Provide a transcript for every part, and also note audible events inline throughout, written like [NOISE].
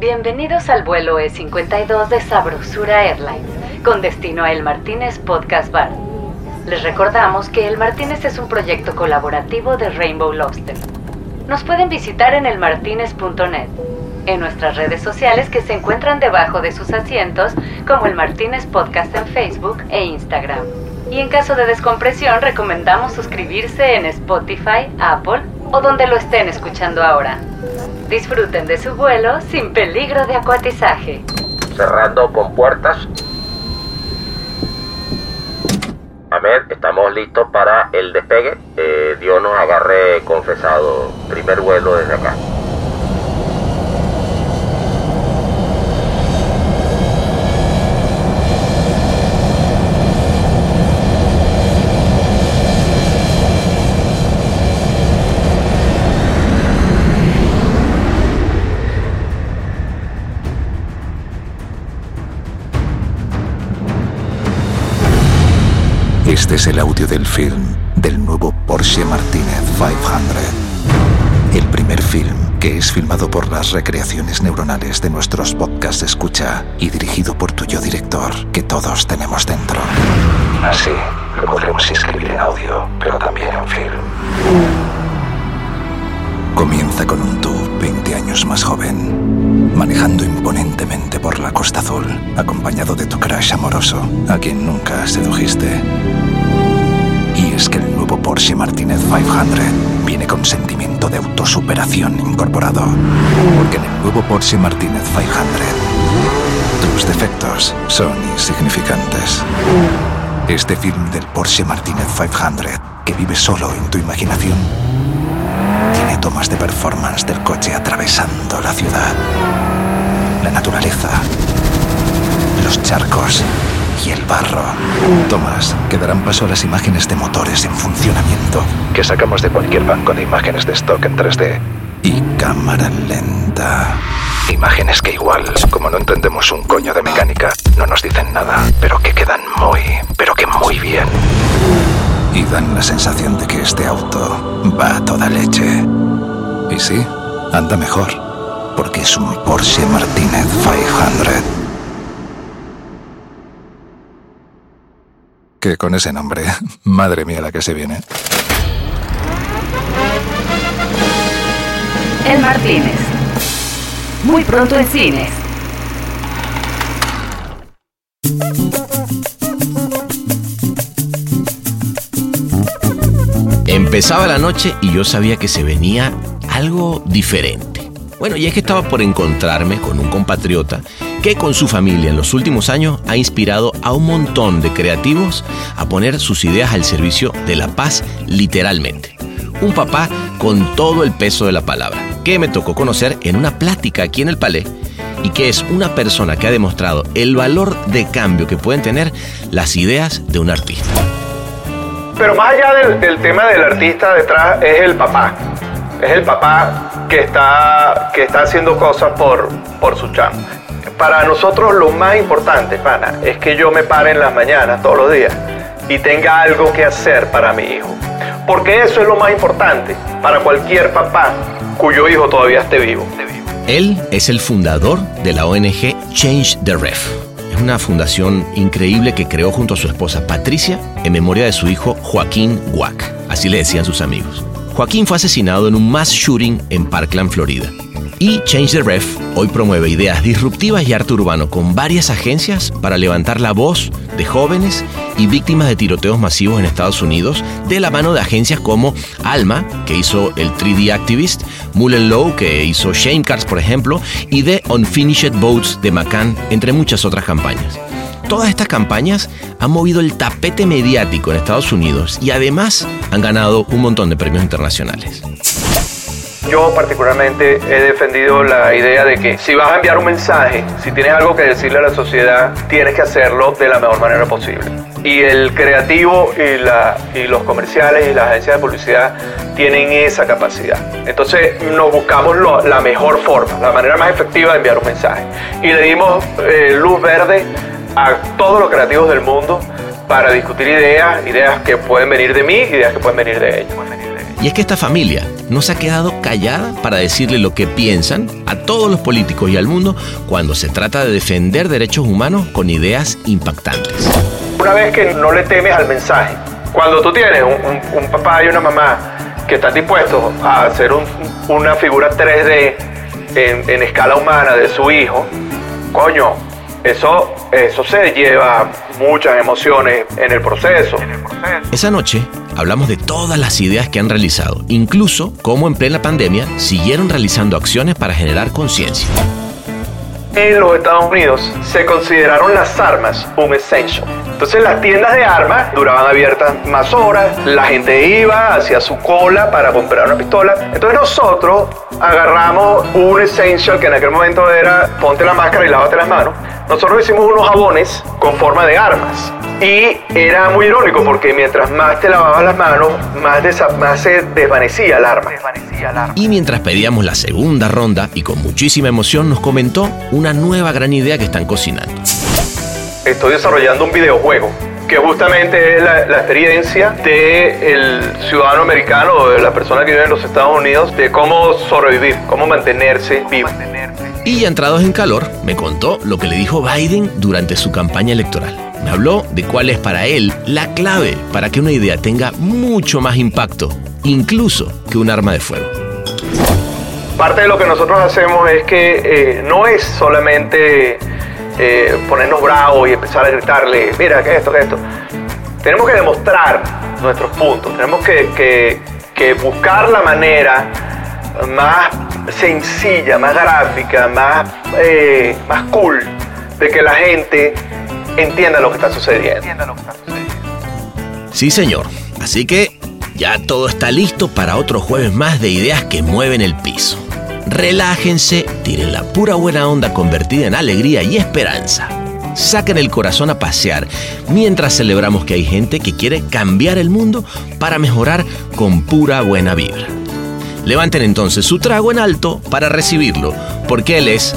Bienvenidos al vuelo E52 de Sabrosura Airlines, con destino a El Martínez Podcast Bar. Les recordamos que El Martínez es un proyecto colaborativo de Rainbow Lobster. Nos pueden visitar en elmartinez.net, en nuestras redes sociales que se encuentran debajo de sus asientos, como El Martínez Podcast en Facebook e Instagram. Y en caso de descompresión, recomendamos suscribirse en Spotify, Apple o donde lo estén escuchando ahora. Disfruten de su vuelo sin peligro de acuatizaje. Cerrando con puertas. Ahmed, estamos listos para el despegue. Eh, Dios nos agarre confesado. Primer vuelo desde acá. Es el audio del film del nuevo Porsche Martínez 500. El primer film que es filmado por las recreaciones neuronales de nuestros podcasts escucha y dirigido por tu yo director que todos tenemos dentro. Así lo podremos escribir en audio, pero también en film. Comienza con un tú 20 años más joven, manejando imponentemente por la Costa Azul, acompañado de tu crush amoroso, a quien nunca sedujiste. Y es que el nuevo Porsche Martínez 500 viene con sentimiento de autosuperación incorporado. Porque en el nuevo Porsche Martínez 500, tus defectos son insignificantes. Este film del Porsche Martínez 500, que vive solo en tu imaginación, tiene tomas de performance del coche atravesando la ciudad, la naturaleza, los charcos y el barro. Tomas que darán paso a las imágenes de motores en funcionamiento que sacamos de cualquier banco de imágenes de stock en 3D. Y cámara lenta. Imágenes que igual, como no entendemos un coño de mecánica, no nos dicen nada, pero que quedan muy, pero que muy bien. Y dan la sensación de que este auto va a toda leche. Y sí, anda mejor, porque es un Porsche Martínez 500. Que con ese nombre, [LAUGHS] madre mía la que se viene. El Martínez. Muy pronto en cines. Empezaba la noche y yo sabía que se venía algo diferente. Bueno, y es que estaba por encontrarme con un compatriota que con su familia en los últimos años ha inspirado a un montón de creativos a poner sus ideas al servicio de la paz literalmente. Un papá con todo el peso de la palabra, que me tocó conocer en una plática aquí en el Palais y que es una persona que ha demostrado el valor de cambio que pueden tener las ideas de un artista. Pero más allá del, tema del artista detrás es el papá. Es el papá que está, que está haciendo cosas por, por su chamba. Para nosotros lo más importante, pana, es que yo me pare en las mañanas todos los días y tenga algo que hacer para mi hijo. Porque eso es lo más importante para cualquier papá cuyo hijo todavía esté vivo. Él es el fundador de la ONG Change the Ref. Es una fundación increíble que creó junto a su esposa Patricia en memoria de su hijo Joaquín Wack. Así le decían sus amigos. Joaquín fue asesinado en un mass shooting en Parkland, Florida. Y Change the Ref hoy promueve ideas disruptivas y arte urbano con varias agencias para levantar la voz de jóvenes y víctimas de tiroteos masivos en Estados Unidos de la mano de agencias como Alma, que hizo el 3D Activist, Mullen Lowe, que hizo Shame Cards, por ejemplo, y The Unfinished Boats de McCann, entre muchas otras campañas. Todas estas campañas han movido el tapete mediático en Estados Unidos y además han ganado un montón de premios internacionales. Yo particularmente he defendido la idea de que si vas a enviar un mensaje, si tienes algo que decirle a la sociedad, tienes que hacerlo de la mejor manera posible. Y el creativo y, la, y los comerciales y las agencias de publicidad tienen esa capacidad. Entonces nos buscamos la mejor forma, la manera más efectiva de enviar un mensaje. Y le dimos eh, luz verde a todos los creativos del mundo para discutir ideas, ideas que pueden venir de mí, ideas que pueden venir de ellos. Y es que esta familia no se ha quedado callada para decirle lo que piensan a todos los políticos y al mundo cuando se trata de defender derechos humanos con ideas impactantes. Una vez que no le temes al mensaje, cuando tú tienes un, papá y una mamá que están dispuestos a hacer una figura 3D en, en escala humana de su hijo, coño, eso, eso se lleva muchas emociones en el proceso. Esa noche hablamos de todas las ideas que han realizado, incluso cómo en plena pandemia siguieron realizando acciones para generar conciencia. En los Estados Unidos se consideraron las armas un essential. Entonces las tiendas de armas duraban abiertas más horas, la gente iba hacia su cola para comprar una pistola. Entonces nosotros agarramos un essential que en aquel momento era ponte la máscara y lávate las manos. Nosotros hicimos unos jabones con forma de armas. Y era muy irónico porque mientras más te lavabas las manos, más, más se desvanecía el arma. Y mientras pedíamos la segunda ronda y con muchísima emoción nos comentó una nueva gran idea que están cocinando. Estoy desarrollando un videojuego que justamente es la, experiencia del ciudadano americano o de la persona que vive en los Estados Unidos de cómo sobrevivir, cómo mantenerse vivo. Y ya entrados en calor, me contó lo que le dijo Biden durante su campaña electoral. Me habló de cuál es para él la clave para que una idea tenga mucho más impacto, incluso que un arma de fuego. Parte de lo que nosotros hacemos es que eh, no es solamente eh, ponernos bravos y empezar a gritarle, mira, que esto, que esto. Tenemos que demostrar nuestros puntos, tenemos que, buscar la manera más sencilla, más gráfica, más, eh, más cool de que la gente entienda lo que está sucediendo. Sí, señor. Así que ya todo está listo para otro jueves más de ideas que mueven el piso relájense, tiren la pura buena onda convertida en alegría y esperanza. Saquen el corazón a pasear mientras celebramos que hay gente que quiere cambiar el mundo para mejorar con pura buena vibra. Levanten entonces su trago en alto para recibirlo, porque él es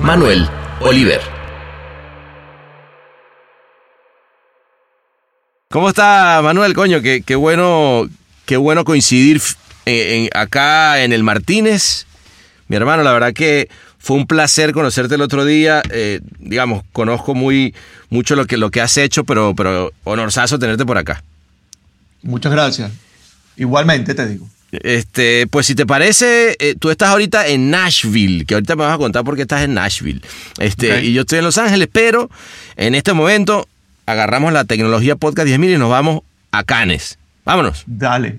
Manuel Oliver. ¿Cómo está Manuel, coño? Qué, qué bueno, qué bueno coincidir acá en el Martínez. Mi hermano, la verdad que fue un placer conocerte el otro día. Eh, digamos, conozco muy mucho lo que, lo que has hecho, pero, pero honorazo tenerte por acá. Muchas gracias. Igualmente te digo. Este, pues si te parece, eh, tú estás ahorita en Nashville, que ahorita me vas a contar por qué estás en Nashville. Este, y yo estoy en Los Ángeles, pero en este momento agarramos la tecnología Podcast 10.000 y nos vamos a Cannes. Vámonos. Dale.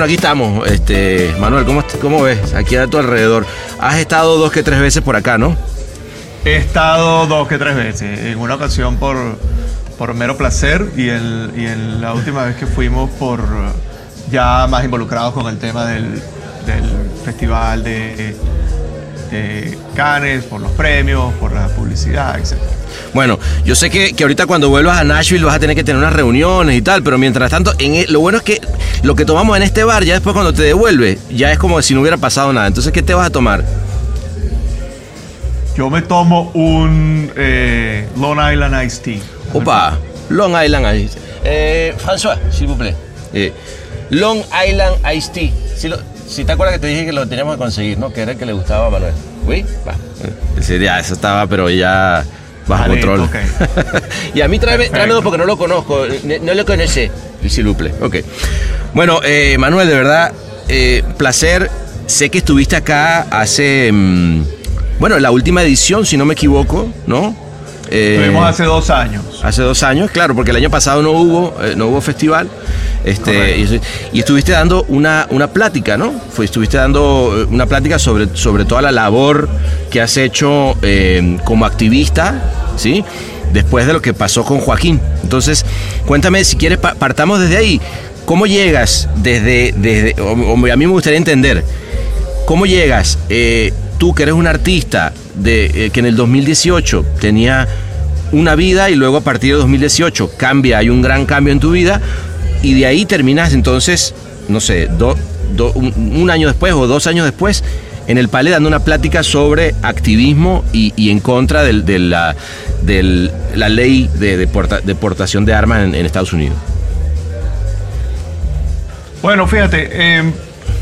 Bueno, aquí estamos. Este, Manuel, ¿cómo, ¿cómo ves? Aquí a tu alrededor. Has estado dos que tres veces por acá, ¿no? He estado dos que tres veces. En una ocasión por, por mero placer y, el, y en la última vez que fuimos por ya más involucrados con el tema del, del festival de, de Cannes, por los premios, por la publicidad, etc. Bueno, yo sé que, ahorita cuando vuelvas a Nashville vas a tener que tener unas reuniones y tal, pero mientras tanto, en e, lo bueno es que lo que tomamos en este bar, ya después cuando te devuelve, ya es como si no hubiera pasado nada. Entonces, ¿qué te vas a tomar? Yo me tomo un eh, Long Island Iced Tea. Opa, Long Island Iced Tea. Eh, François, s'il vous plaît. Eh, Long Island Iced Tea. Si, te acuerdas que te dije que lo teníamos que conseguir, ¿no? Que era el que le gustaba a Manuel. ¿Oui? Va. Sí, ya, eso estaba, pero ya bajo control. [LAUGHS] y a mí tráeme, dos porque no lo conozco, no, lo conoce. Luple, ok. Bueno, eh, Manuel, de verdad, eh, placer. Sé que estuviste acá hace, mm, bueno, la última edición, si no me equivoco, ¿no? Eh, Estuvimos hace dos años. Hace dos años, claro, porque el año pasado no hubo, eh, no hubo festival. Este, y, y estuviste dando una, una plática, ¿no? Fue, estuviste dando eh, una plática sobre, sobre toda la labor que has hecho eh, como activista, ¿sí? Después de lo que pasó con Joaquín. Entonces, cuéntame, si quieres, pa- partamos desde ahí. ¿Cómo llegas desde, desde o- o a mí me gustaría entender, ¿cómo llegas, tú que eres un artista de, eh, que en el 2018 tenía una vida y luego a partir de 2018 cambia, hay un gran cambio en tu vida y de ahí terminas entonces, no sé, do- do- un, un año después o dos años después en el Palais dando una plática sobre activismo y, y en contra de, la, la ley de deporta- deportación de armas en, en Estados Unidos. Bueno, fíjate, eh,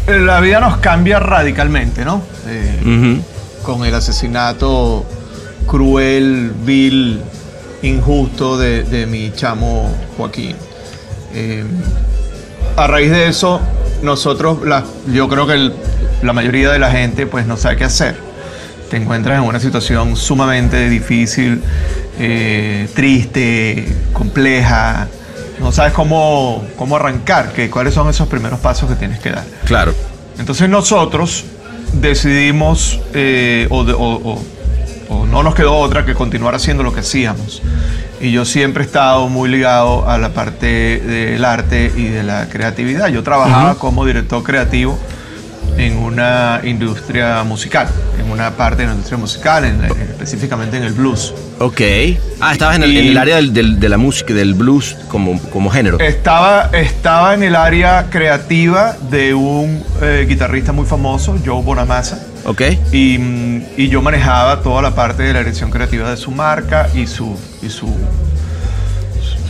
la vida nos cambia radicalmente, ¿no? Eh. Con el asesinato cruel, vil, injusto de, de mi chamo Joaquín. Eh, a raíz de eso, nosotros, la- yo creo que el- la mayoría de la gente pues no sabe qué hacer. Te encuentras en una situación sumamente difícil, eh, triste, compleja. No sabes cómo, cómo arrancar, que, cuáles son esos primeros pasos que tienes que dar. Claro. Entonces nosotros decidimos, eh, o, no nos quedó otra que continuar haciendo lo que hacíamos. Y yo siempre he estado muy ligado a la parte del arte y de la creatividad. Yo trabajaba como director creativo en una industria musical, en una parte de la industria musical, en- en- específicamente en el blues. Ok. Ah, estabas en el, Y- en el área del- del- de la música, del blues como, como género. Estaba, estaba en el área creativa de un eh, guitarrista muy famoso, Joe Bonamassa. Ok. Y, y yo manejaba toda la parte de la dirección creativa de su marca y su, y su,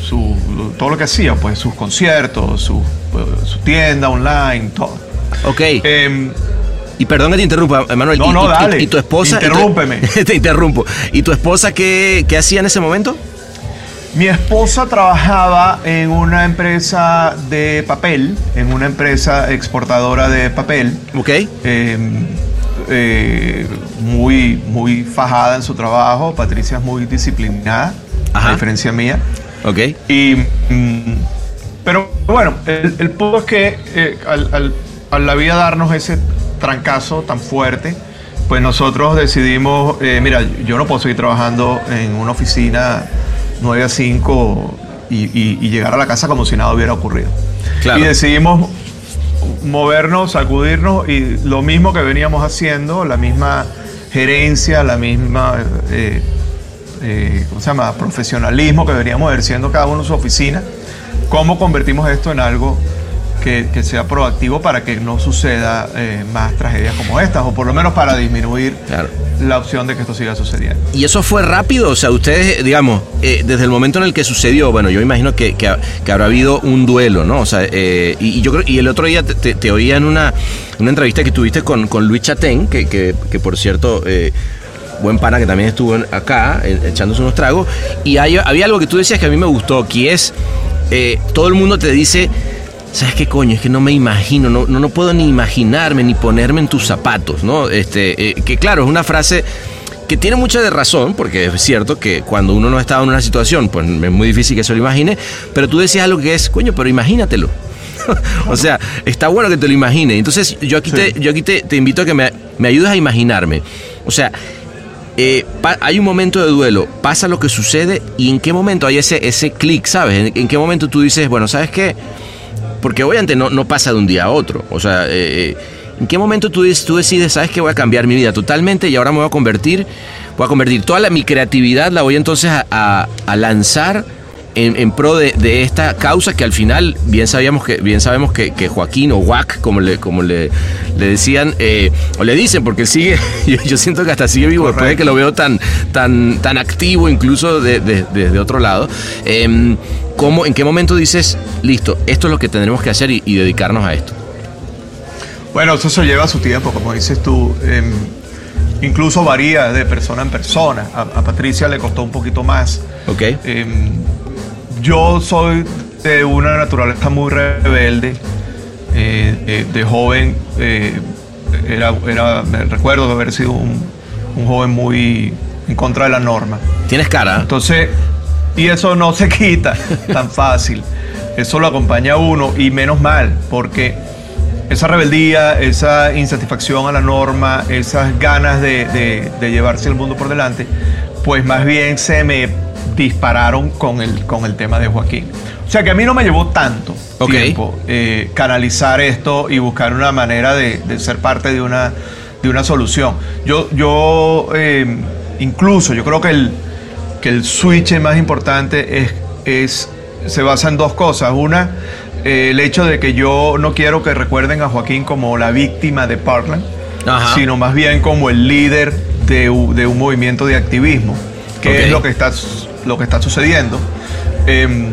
su- todo lo que hacía, pues sus conciertos, su, su tienda online, todo. Ok. Em, Y perdón que te interrumpa, Emanuel. No, y, no, y- dale. y tu esposa. tu- Interrúmpeme. [LAUGHS] te interrumpo. ¿Y tu esposa qué, qué hacía en ese momento? mi esposa trabajaba en una empresa de papel, en una empresa exportadora de papel. Ok. eh, eh, muy, muy fajada en su trabajo. Patricia es muy disciplinada, Ajá. a diferencia mía. Ok. Y, mm, pero bueno, el, el punto es que eh, al, al- al la vida darnos ese trancazo tan fuerte, pues nosotros decidimos, eh, mira, yo no puedo seguir trabajando en una oficina 9 a 5 y, y- y llegar a la casa como si nada hubiera ocurrido. Claro. Y decidimos movernos, sacudirnos y lo mismo que veníamos haciendo, la misma gerencia, la misma, eh, eh, ¿cómo se llama?, profesionalismo que veníamos ejerciendo cada uno en su oficina, cómo convertimos esto en algo que, que sea proactivo para que no suceda eh, más tragedias como estas, o por lo menos para disminuir Claro. la opción de que esto siga sucediendo. ¿Y eso fue rápido? O sea, ustedes, digamos, eh, desde el momento en el que sucedió, bueno, yo imagino que, que que habrá habido un duelo, ¿no? O sea, eh, y, y yo creo, y el otro día te, te- te oía en una, una entrevista que tuviste con, con Luis Chatén, que, que, que por cierto, eh, buen pana que también estuvo acá eh, echándose unos tragos, y hay- había algo que tú decías que a mí me gustó, que es, eh, todo el mundo te dice, ¿sabes qué coño? Es que no me imagino, no, no, no puedo ni imaginarme, ni ponerme en tus zapatos, ¿no? Este, eh, que claro, es una frase que tiene mucha de razón, porque es cierto que cuando uno no ha estado en una situación, pues es muy difícil que se lo imagine, pero tú decías algo que es, coño, pero imagínatelo. [LAUGHS] o sea, está bueno que te lo imagines. Entonces, yo aquí, te, yo aquí te, te invito a que me, me ayudes a imaginarme. O sea, eh, hay un momento de duelo, pasa lo que sucede y en qué momento hay ese, ese clic, ¿sabes? ¿En, en qué momento tú dices, bueno, ¿sabes qué? Porque obviamente no, no pasa de un día a otro. O sea, eh, eh, ¿en qué momento tú, tú decides, sabes que voy a cambiar mi vida totalmente y ahora me voy a convertir, voy a convertir toda mi creatividad, la voy entonces a- a lanzar en, en pro de, de esta causa que al final bien sabíamos que bien sabemos que, que Joaquín o Wack como le como le, le decían eh, o le dicen porque sigue [LAUGHS] yo, yo siento que hasta sigue vivo después de que lo veo tan tan tan activo incluso de- de- desde otro lado Em, ¿cómo, en qué momento dices listo esto es lo que tendremos que hacer y, y dedicarnos a esto Bueno, eso se lleva su tiempo, como dices tú. em, incluso varía de persona en persona. A, a Patricia le costó un poquito más. ¿ok? Em, yo soy de una naturaleza muy rebelde. eh, de, de joven, eh, era, era, me recuerdo de haber sido un, un joven muy en contra de la norma. Tienes cara. Entonces, y eso no se [LAUGHS] quita tan fácil. Eso lo acompaña a uno y menos mal, porque esa rebeldía, esa insatisfacción a la norma, esas ganas de, de- de llevarse el mundo por delante, pues más bien se me dispararon con el, con el tema de Joaquín. O sea que a mí no me llevó tanto tiempo eh, canalizar esto y buscar una manera de, de ser parte de una, de una solución. Yo, yo eh, incluso, yo creo que el, que el switch más importante es, es, se basa en dos cosas. Una, eh, el hecho de que yo no quiero que recuerden a Joaquín como la víctima de Parkland, Ajá. sino más bien como el líder de, un movimiento de activismo, que es lo que está, lo que está sucediendo. Em,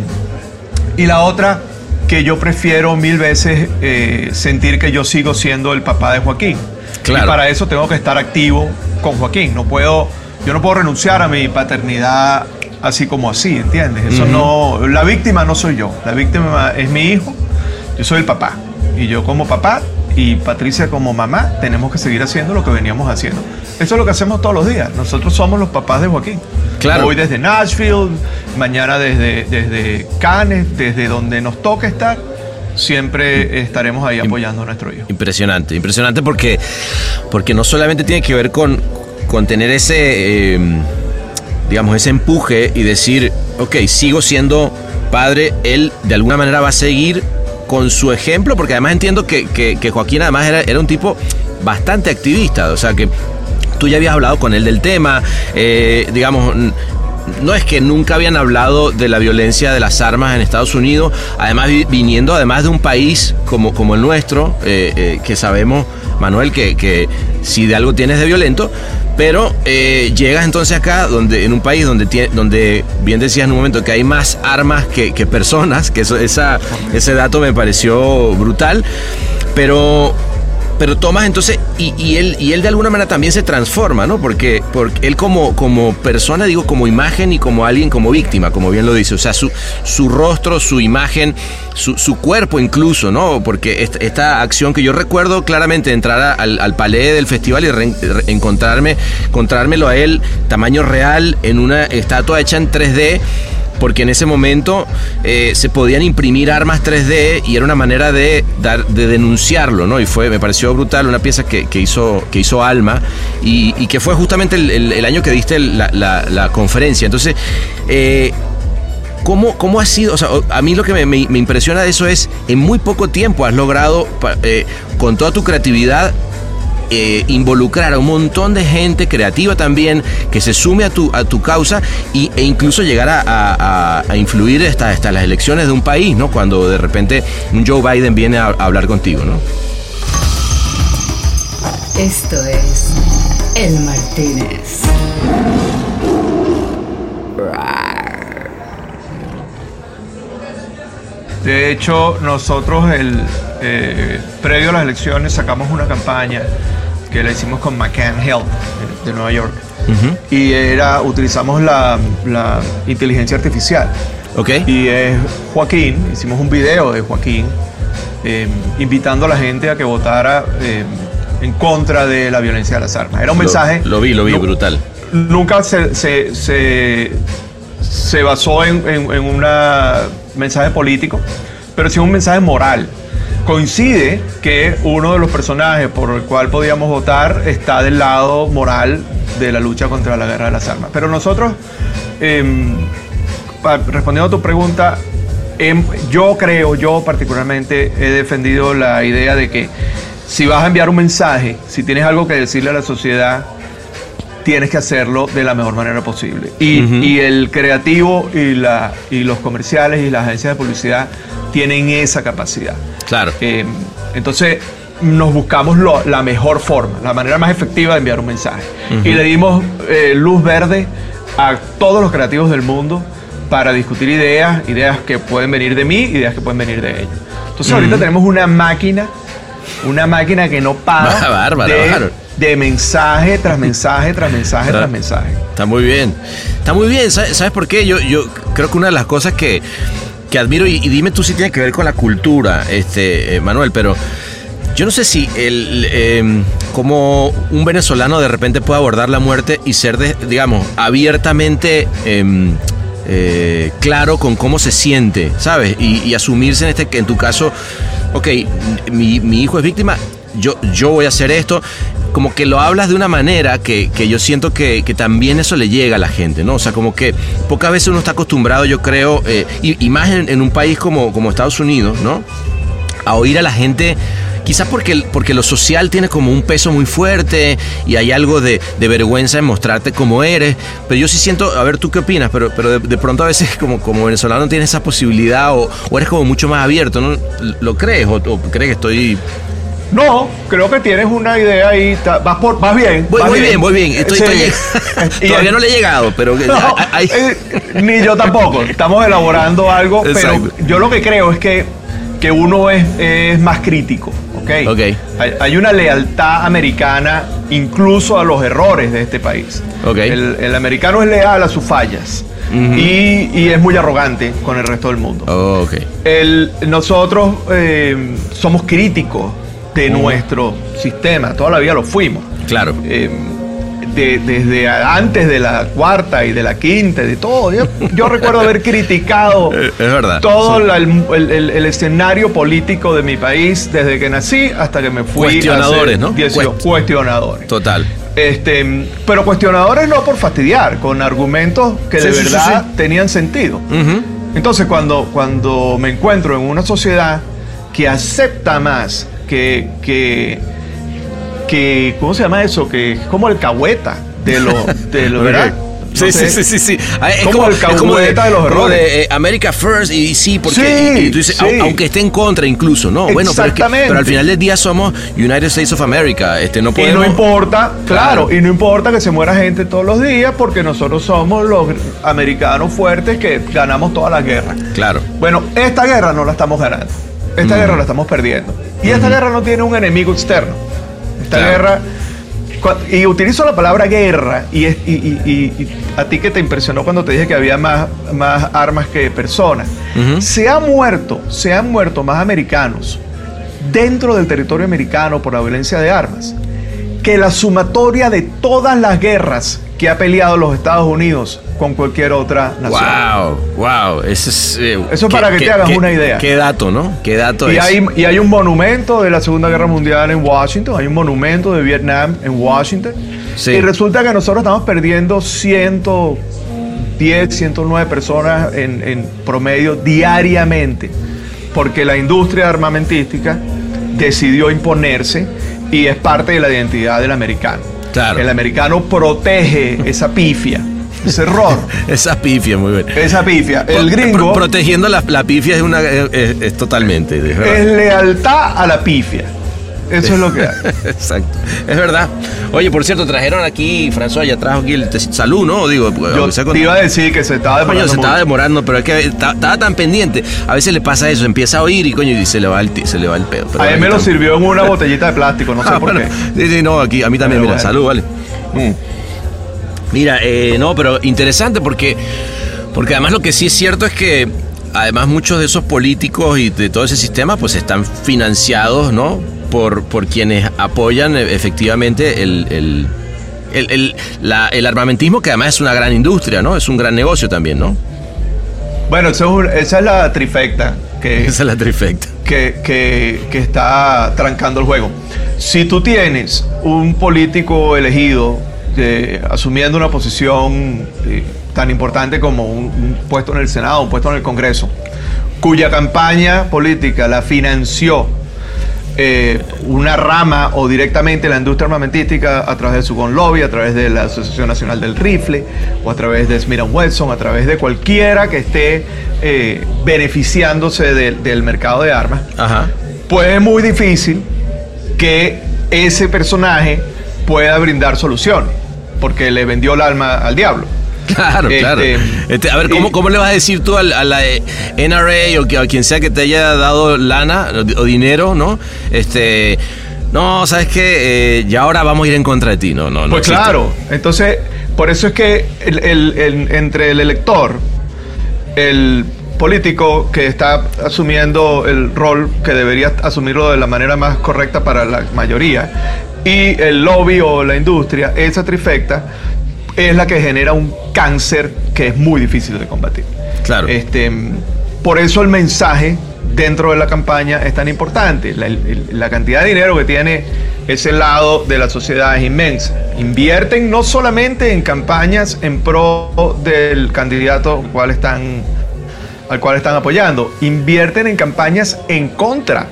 y la otra, que yo prefiero mil veces eh, sentir que yo sigo siendo el papá de Joaquín. Claro. Y para eso tengo que estar activo con Joaquín. No puedo, yo no puedo renunciar a mi paternidad así como así, ¿entiendes? Eso no, la víctima no soy yo. La víctima es mi hijo. Yo soy el papá. Y yo como papá y Patricia como mamá tenemos que seguir haciendo lo que veníamos haciendo. Eso es lo que hacemos todos los días. Nosotros somos los papás de Joaquín. Claro. Hoy desde Nashville, mañana desde, desde Cannes, desde donde nos toque estar, siempre estaremos ahí apoyando a nuestro hijo. Impresionante, impresionante porque, porque no solamente tiene que ver con, con tener ese, eh, digamos, ese empuje y decir, ok, sigo siendo padre, él de alguna manera va a seguir con su ejemplo, porque además entiendo que, que- que Joaquín además era, era un tipo bastante activista, o sea que tú ya habías hablado con él del tema, eh, digamos... no es que nunca habían hablado de la violencia de las armas en Estados Unidos, además vi- viniendo además de un país como, como el nuestro, eh, eh, que sabemos, Manuel, que, que si de algo tienes de violento, pero llegas entonces acá, donde, en un país donde, donde bien decías en un momento que hay más armas que, que personas, que eso, ese dato me pareció brutal, pero pero Tomás entonces, y, y él, y él de alguna manera también se transforma, ¿no? Porque, él como, persona, digo, como imagen y como alguien, como víctima, como bien lo dice. O sea, su, su rostro, su imagen, su, cuerpo incluso, ¿no? Porque esta, acción que yo recuerdo claramente, entrar al, al palé del festival y re- re- encontrarme, encontrármelo a él tamaño real en una estatua hecha en 3D porque en ese momento eh, se podían imprimir armas 3D y era una manera de dar de denunciarlo, ¿no? Y fue, me pareció brutal, una pieza que, hizo, que hizo Alma y, que fue justamente el, año que diste la, conferencia. Entonces, eh, ¿Cómo, ¿Cómo ha sido? O sea, a mí lo que me, impresiona de eso es, en muy poco tiempo has logrado, eh, con toda tu creatividad, eh, involucrar a un montón de gente creativa también que se sume a tu, a tu causa y, e incluso llegar a, a- a- a influir hasta, hasta las elecciones de un país, ¿no? Cuando de repente un Joe Biden viene a, a hablar contigo, ¿no? Esto es El Martínez. De hecho, nosotros el eh, previo a las elecciones sacamos una campaña que la hicimos con McCann Health de, Nueva York y era utilizamos la, la inteligencia artificial ¿Ok? y es Joaquín, hicimos un video de Joaquín eh, invitando a la gente a que votara eh, en contra de la violencia de las armas. Era un Lo- mensaje. Lo, vi, lo vi, brutal. Nunca se, se, se, se basó en, en, en un mensaje político, pero sí un mensaje moral. Coincide que uno de los personajes por el cual podíamos votar está del lado moral de la lucha contra la guerra de las armas. Pero nosotros, em, respondiendo a tu pregunta, em, yo creo, yo particularmente he defendido la idea de que si vas a enviar un mensaje, si tienes algo que decirle a la sociedad, tienes que hacerlo de la mejor manera posible. Y, el creativo y, la, y los comerciales y las agencias de publicidad tienen esa capacidad. Claro. Eh, entonces nos buscamos lo- la mejor forma, la manera más efectiva de enviar un mensaje. Y le dimos eh, luz verde a todos los creativos del mundo para discutir ideas, ideas que pueden venir de mí, ideas que pueden venir de ellos. Entonces ahorita tenemos una máquina, una máquina que no para [LAUGHS] Bárbaro, de, bárbaro. de mensaje tras mensaje, tras mensaje, tras mensaje. Está muy bien. Está muy bien. ¿Sabes, sabes por qué? Yo, yo creo que una de las cosas que, que admiro, y, dime tú si tiene que ver con la cultura, este, eh, Manuel, pero Yo no sé si el, em, como un venezolano de repente puede abordar la muerte y ser, de- digamos, abiertamente em, eh, claro con cómo se siente, ¿sabes? Y, y asumirse en este, que en tu caso, ok, mi, mi hijo es víctima, yo, yo voy a hacer esto. Como que lo hablas de una manera que, que yo siento que, que también eso le llega a la gente, ¿no? O sea, como que pocas veces uno está acostumbrado, yo creo, eh, y, más en, un país como, como Estados Unidos, ¿no? a oír a la gente, quizás porque, porque lo social tiene como un peso muy fuerte y hay algo de, de vergüenza en mostrarte como eres, pero yo sí siento, a ver tú qué opinas, pero, pero de, de pronto a veces [LAUGHS] como, como venezolano tienes esa posibilidad o, o eres como mucho más abierto, ¿no? ¿Lo crees o crees que estoy... No, creo que tienes una idea ahí. Vas, por, vas bien. Voy, vas voy bien, voy bien, estoy, Sí. estoy- Y- [LAUGHS] [LAUGHS] todavía no le he llegado, pero [LAUGHS] No, hay- eh, ni yo tampoco. Estamos elaborando algo, Exacto. pero yo lo que creo es que, que uno es, es más crítico. ¿ok? Ok. Hay, hay una lealtad americana incluso a los errores de este país. Ok. El, el americano es leal a sus fallas y, y es muy arrogante con el resto del mundo. Oh, ok. El- nosotros eh, somos críticos de nuestro sistema, toda la vida lo fuimos. Claro. Eh, de- desde antes de la cuarta y de la quinta de todo. Yo, yo [LAUGHS] recuerdo haber criticado Es verdad. todo Sí. la- el, el- escenario político de mi país desde que nací hasta que me fui. Cuestionadores, ¿no? 18 Cuest- cuestionadores. Total. Este, pero cuestionadores no por fastidiar, con argumentos que de Sí, sí, sí, verdad tenían sentido. Entonces, cuando, cuando me encuentro en una sociedad que acepta más, que, que, que ¿cómo se llama eso? Que es como el cahueta de lo, de lo [LAUGHS] ¿verdad? Sí, No sí, sé. sí, sí, sí. Ah, Es Como el es como cahueta de los errores. de, eh, America First y sí, porque Sí, y- y tú dices, sí. au- aunque esté en contra incluso, no, bueno, pero, es que- Exactamente. pero al final del día somos United States of America, este no Y podemos no importa, claro, Claro. y no importa que se muera gente todos los días porque nosotros somos los americanos fuertes que ganamos todas las guerras. Claro. Bueno, esta guerra no la estamos ganando. Esta guerra la estamos perdiendo. Y esta guerra no tiene un enemigo externo. Esta Claro. guerra. Y utilizo la palabra guerra. Y, es- y- y- y- y a ti que te impresionó cuando te dije que había más, más armas que personas. Se han muerto, se han muerto más americanos dentro del territorio americano por la violencia de armas que la sumatoria de todas las guerras que ha peleado los Estados Unidos con cualquier otra nación. Wow, wow, eso es eh, Eso qué- para que te hagas qué- una idea. Qué dato, ¿no? Qué dato Y es. hay, y hay un monumento de la Segunda Guerra Mundial en Washington, hay un monumento de Vietnam en Washington. Sí. Y resulta que nosotros estamos perdiendo 110, 109 personas en, en promedio diariamente, porque la industria armamentística decidió imponerse y es parte de la identidad del americano. Claro. El americano protege esa pifia, ese error, [LAUGHS] Esa pifia, muy bien. esa pifia. El gringo pro- protegiendo la, la pifia es una es, totalmente. es lealtad a la pifia. Eso es lo que [LAUGHS] hay. Exacto. Es verdad. Oye, por cierto, trajeron aquí, François ya trajo aquí el salud, ¿no? Digo, Yo sea con- te iba a decir que se estaba Coño, demorando se estaba demorando, pero es que estaba tan pendiente. A veces le pasa eso, empieza a oír y coño, y se le va el, se le va el pedo. Pero A él bueno, me lo sirvió en una botellita de plástico, no [LAUGHS] sé Ah, por bueno. qué. Sí, sí, no, aquí a mí también, Pero mira, bueno. salud, vale. Mm. Mira, eh, no, pero interesante porque, porque además lo que sí es cierto es que además muchos de esos políticos y de todo ese sistema pues están financiados, ¿no? Por, por quienes apoyan eh, efectivamente el, el, el- el- la- el armamentismo, que además es una gran industria, ¿no? Es un gran negocio también, ¿no? Bueno, eso esa es la trifecta que, [LAUGHS] Esa es la trifecta. que, que- que está trancando el juego. Si tú tienes un político elegido eh, asumiendo una posición eh, tan importante como un, un puesto en el Senado, un puesto en el Congreso, cuya campaña política la financió eh, una rama o directamente la industria armamentística a través de su Lobby, a través de la Asociación Nacional del Rifle, o a través de Smith Wesson, a través de cualquiera que esté eh, beneficiándose de- del mercado de armas, Ajá. pues es muy difícil que ese personaje pueda brindar soluciones, porque le vendió el alma al diablo. [LAUGHS] Claro, Este, claro. Este, a ver, ¿cómo, ¿cómo le vas a decir tú al- a, la eh, NRA o, que- a quien sea que te haya dado lana o, dinero, ¿no? Este, no, ¿sabes qué? Eh, ya ahora vamos a ir en contra de ti. No, no, no. Pues existe. claro, entonces por eso es que el- el- el- entre el elector, el, político que está asumiendo el rol que debería asumirlo de la manera más correcta para la mayoría y el lobby o la industria, esa trifecta es la que genera un cáncer que es muy difícil de combatir. Claro. Este, por eso el mensaje dentro de la campaña es tan importante. La, la, cantidad de dinero que tiene ese lado de la sociedad es inmensa. Invierten no solamente en campañas en pro del candidato al cual están, al cual están apoyando, invierten en campañas en contra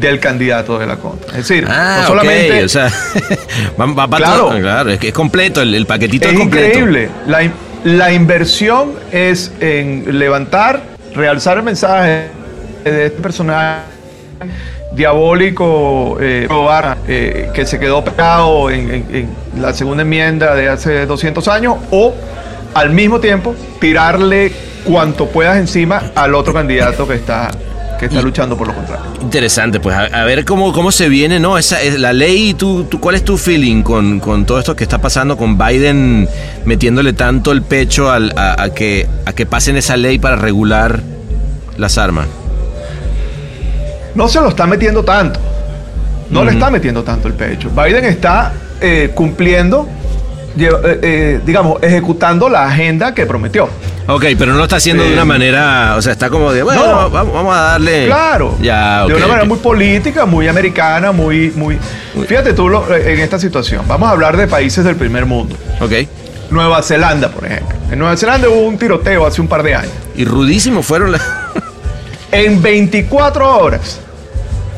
del candidato de la contra. Es decir, Ah, no solamente... ok, o sea, va, va para Claro. todo. Claro, es que es completo, el, el paquetito es, es completo. increíble. La, la inversión es en levantar, realzar el mensaje de este personaje diabólico eh, eh, que se quedó pegado en, en- en la segunda enmienda de hace 200 años o al mismo tiempo tirarle cuanto puedas encima al otro candidato que está, que está Y- luchando por lo contrario. Interesante, pues a, a ver cómo, cómo se viene, ¿no? Esa es la ley, ¿tú, tú, ¿cuál es tu feeling con, con todo esto que está pasando con Biden metiéndole tanto el pecho al- a, a que, a que pasen esa ley para regular las armas? no se lo está metiendo tanto. No le está metiendo tanto el pecho. Biden está eh, cumpliendo, eh, eh, digamos, ejecutando la agenda que prometió. Ok, pero no lo está haciendo de Eh, una manera, o sea, está como de, bueno, no. vamos, vamos a darle... Claro. Ya, de una manera muy política, muy americana, muy, muy. Fíjate tú lo- eh, en esta situación. Vamos a hablar de países del primer mundo. Ok. Nueva Zelanda, por ejemplo. En Nueva Zelanda hubo un tiroteo hace un par de años. Y rudísimo fueron las... [LAUGHS] En 24 horas,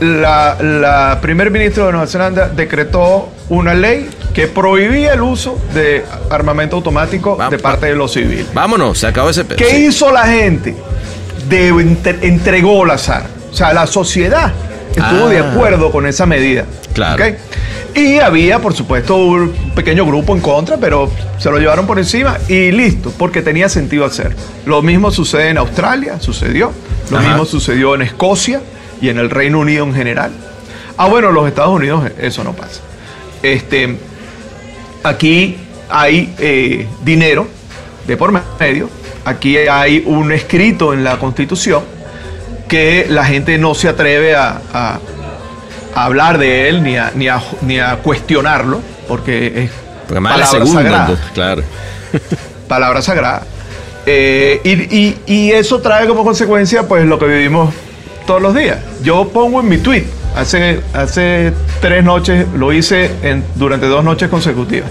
la, la primer ministro de Nueva Zelanda decretó una ley que prohibía el uso de armamento automático de parte de los civiles. Vámonos, se acabó ese... pe- ¿Qué sí. hizo la gente? De, entre- entregó las armas. O sea, la sociedad estuvo Ah. de acuerdo con esa medida. Claro. Y había, por supuesto, un pequeño grupo en contra, pero se lo llevaron por encima y listo, porque tenía sentido hacer. Lo mismo sucede en Australia, sucedió. Lo Ajá. mismo sucedió en Escocia y en el Reino Unido en general. Ah, bueno, en los Estados Unidos eso no pasa. Este, aquí hay eh, dinero de por medio, aquí hay un escrito en la Constitución que la gente no se atreve a, a- a hablar de él ni a, ni, a, ni a cuestionarlo, porque es Porque palabra segunda, sagrada entonces, claro. [LAUGHS] palabra sagrada. Eh, y, y- y eso trae como consecuencia pues lo que vivimos todos los días. Yo pongo en mi tweet, hace, hace tres noches, lo hice en- durante dos noches consecutivas.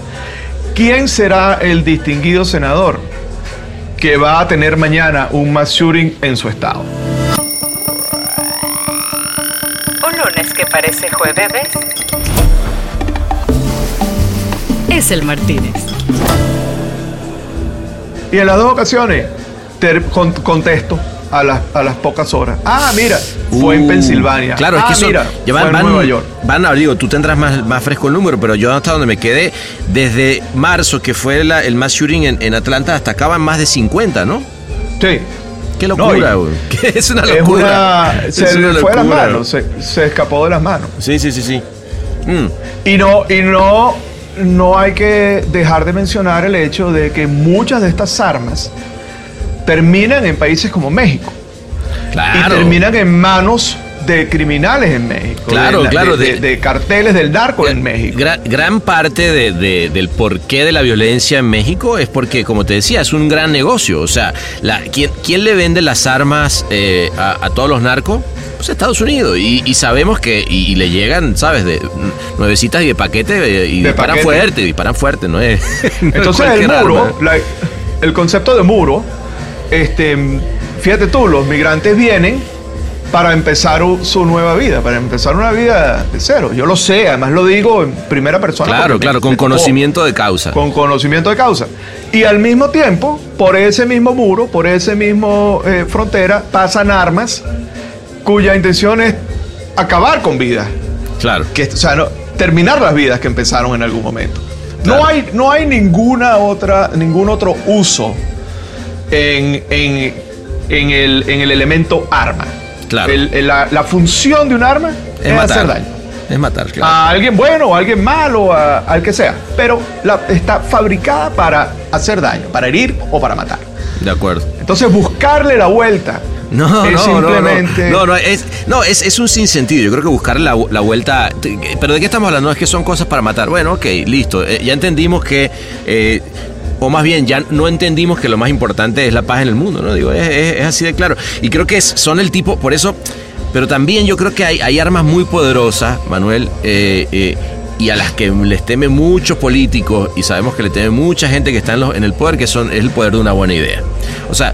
¿Quién será el distinguido senador que va a tener mañana un mass shooting en su estado? Un lunes que parece jueves. Es el Martínez. Y en las dos ocasiones contesto a las, a las pocas horas. Ah, mira, fue en Uh, Pensilvania. Claro, es Ah, que eso, mira, ya fue en van, Nueva York. van a- digo, tú tendrás más, más fresco el número, pero yo hasta donde me quedé, desde marzo, que fue la- el mass shooting en, en Atlanta, hasta acá van más de 50, ¿no? Sí. Qué locura, güey. [LAUGHS] Es una Es locura. [LAUGHS] Es se una le fue de las manos, se, se escapó de las manos. Sí, sí, sí, sí. Mm, Y no, y no, no hay que dejar de mencionar el hecho de que muchas de estas armas terminan en países como México claro. y terminan en manos de criminales en México, Claro, de, la- claro, de, de- carteles del narco en México. Gran, gran parte de- de- del porqué de la violencia en México es porque, como te decía, es un gran negocio. O sea, la, ¿quién, quién le vende las armas eh, a, a todos los narcos? Pues Estados Unidos. Y, y sabemos que y, y le llegan, ¿sabes? De nuevecitas y de paquete eh, y disparan paquete. fuerte, disparan fuerte, ¿no es? no es Entonces [LAUGHS] el muro, la- el concepto de muro, este, fíjate tú, los migrantes vienen para empezar su nueva vida, para empezar una vida de cero. Yo lo sé, además lo digo en primera persona. Claro, claro, con tocó, conocimiento de causa. Con conocimiento de causa. Y al mismo tiempo, por ese mismo muro, por ese mismo eh, frontera, pasan armas cuya intención es acabar con vidas Claro. que, o sea, no- terminar las vidas que empezaron en algún momento. Claro. No, hay, no hay ninguna otra, ningún otro uso en, en- en el, en el elemento arma. Claro. El- el- la, la función de un arma es, Es matar. hacer daño. Es matar, claro. A alguien bueno, a alguien malo, a- al que sea. Pero la- está fabricada para hacer daño, para herir o para matar. De acuerdo. Entonces, buscarle la vuelta. No, es no, simplemente... no, no, no, es, no es, es un sinsentido. Yo creo que buscar la, la vuelta. Pero ¿de qué estamos hablando? Es que son cosas para matar. Bueno, ok, listo. Eh, ya entendimos que. eh, o más bien, ya no entendimos que lo más importante es la paz en el mundo, ¿no? Digo, es, es- es así de claro. Y creo que es- son el tipo, por eso, pero también yo creo que hay, hay armas muy poderosas, Manuel, eh, eh, y a las que les temen muchos políticos, y sabemos que le teme mucha gente que está en, los- en el poder, que son, es el poder de una buena idea. O sea,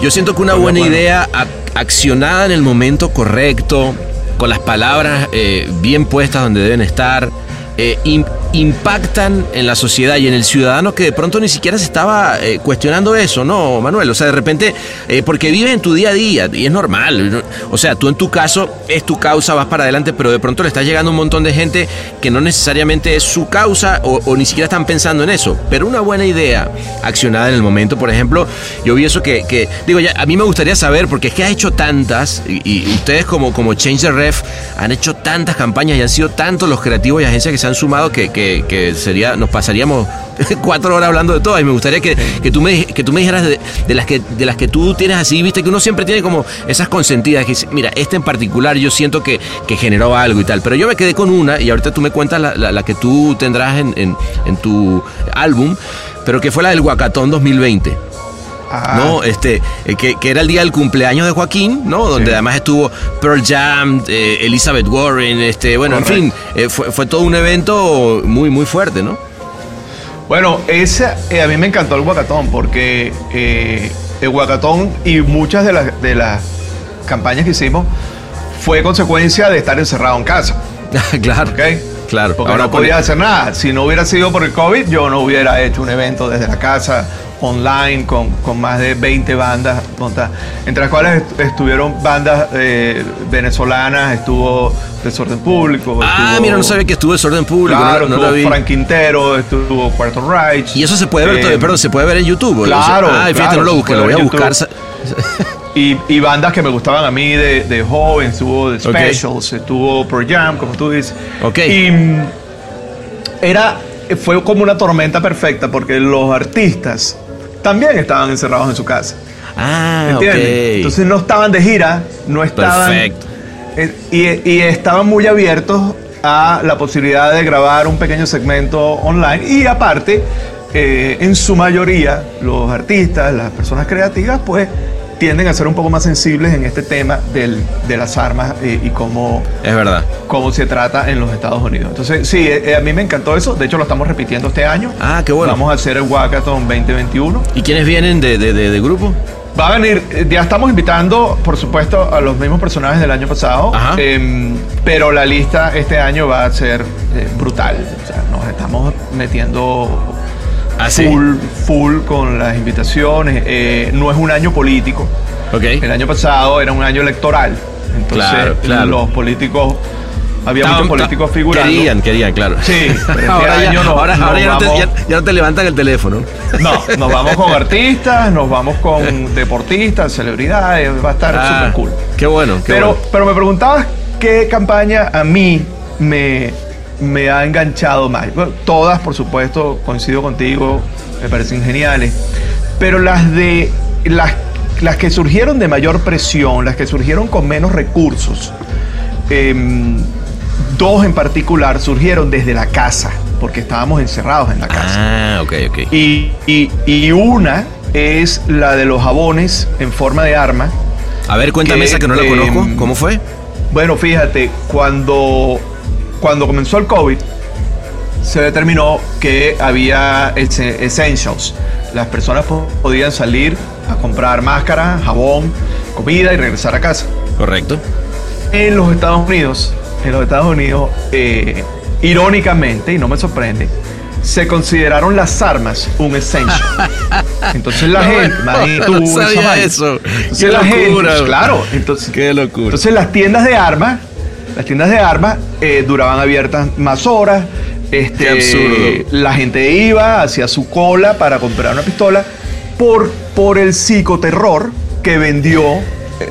yo siento que una buena idea ac- accionada en el momento correcto, con las palabras eh, bien puestas donde deben estar, eh, impactan en la sociedad y en el ciudadano que de pronto ni siquiera se estaba eh, cuestionando eso, ¿no, Manuel? O sea, de repente, eh, porque vives en tu día a día y es normal. ¿no? O sea, tú en tu caso es tu causa, vas para adelante, pero de pronto le está llegando un montón de gente que no necesariamente es su causa o, ni siquiera están pensando en eso. Pero una buena idea accionada en el momento, por ejemplo, yo vi eso que, digo, ya, a mí me gustaría saber, porque es que ha hecho tantas, y, ustedes como, como Change the Ref han hecho tantas campañas y han sido tantos los creativos y agencias que se han sumado que- que sería, nos pasaríamos [LAUGHS] cuatro horas hablando de todas. Y me gustaría que, que tú, me, que tú me dijeras de, las que, de las que tú tienes así, viste, que uno siempre tiene como esas consentidas, que dice, mira, esta en particular yo siento que, que generó algo y tal. Pero yo me quedé con una, y ahorita tú me cuentas la, la- la que tú tendrás en, en- en tu álbum, pero que fue la del Guacatón 2020. Ah, ¿no? Este, eh, que, que era el día del cumpleaños de Joaquín, ¿no? Donde Sí. además estuvo Pearl Jam, eh, Elizabeth Warren, este, bueno, en fin, eh, fue, fue todo un evento muy, muy fuerte, ¿no? Bueno, esa, eh, a mí me encantó el Guacatón porque el Guacatón y muchas de las, de las campañas que hicimos fue consecuencia de estar encerrado en casa. [LAUGHS] claro. ¿ok? Claro. Porque Ahora no con- podía hacer nada. Si no hubiera sido por el COVID, yo no hubiera hecho un evento desde la casa, online, con, con más de 20 bandas montadas, entre las cuales est- estuvieron bandas eh, venezolanas, estuvo Desorden Público. Ah, estuvo- mira, no sabía que estuvo Desorden Público, no- Claro, no, estuvo lo vi. Frank Quintero, estuvo Cuarto Reich. Y eso se puede ver, Eh, perdón, se puede ver en YouTube. claro, Ah, fíjate, claro, no lo busqué, lo voy a buscar. Y, y bandas que me gustaban a mí de, de joven, estuvo The. Specials, estuvo Pro Jam, como tú dices. Ok. Y era, fue como una tormenta perfecta porque los artistas también estaban encerrados en su casa. Ah, ¿Entiendes? ok. Entonces no estaban de gira, no estaban. Perfecto. eh, Y, y estaban muy abiertos a la posibilidad de grabar un pequeño segmento online. Y aparte, eh, en su mayoría, los artistas, las personas creativas, pues tienden a ser un poco más sensibles en este tema del- de las armas eh, y cómo, Es verdad. Cómo se trata en los Estados Unidos. Entonces, sí, eh, eh, a mí me encantó eso. De hecho, lo estamos repitiendo este año. Ah, qué bueno. Vamos a hacer el Wackathon 2021. ¿Y quiénes vienen de, de, de- de grupo? Va a venir, eh, ya estamos invitando, por supuesto, a los mismos personajes del año pasado, Ajá. em, pero la lista este año va a ser eh, brutal. O sea, nos estamos metiendo Ah, sí. full, full con las invitaciones. Eh, no es un año político. Ok. El año pasado era un año electoral. Entonces, Claro, claro. los políticos, había muchos políticos figurando. Querían, querían, claro. Sí, [LAUGHS] ahora ya, no- ahora, ya, no te, ya- ya no te levantan el teléfono. No, [LAUGHS] nos vamos con artistas, nos vamos con deportistas, celebridades, va a estar Ah, súper cool. Qué bueno, qué Pero, bueno. pero me preguntabas qué campaña a mí me, me ha enganchado más. Bueno, todas, por supuesto, coincido contigo, me parecen geniales. Pero las de las, las que surgieron de mayor presión, las que surgieron con menos recursos, em, dos en particular surgieron desde la casa, porque estábamos encerrados en la casa. Ah, ok, ok. Y, y- y una es la de los jabones en forma de arma. A ver, cuéntame que, esa que no la eh, conozco. ¿Cómo fue? Bueno, fíjate, cuando, cuando comenzó el COVID, se determinó que había essentials. Las personas po- podían salir a comprar máscara, jabón, comida y regresar a casa. Correcto. En los Estados Unidos, en los Estados Unidos, eh, irónicamente, y no me sorprende, se consideraron las armas un essential. [LAUGHS] Entonces la gente, imagínate tú no sabía eso. Entonces Qué la gente, locura. claro, entonces, Qué locura. entonces las tiendas de armas, las tiendas de armas eh, duraban abiertas más horas. Este, Qué absurdo. La gente iba hacia su cola para comprar una pistola por, por el psicoterror que vendió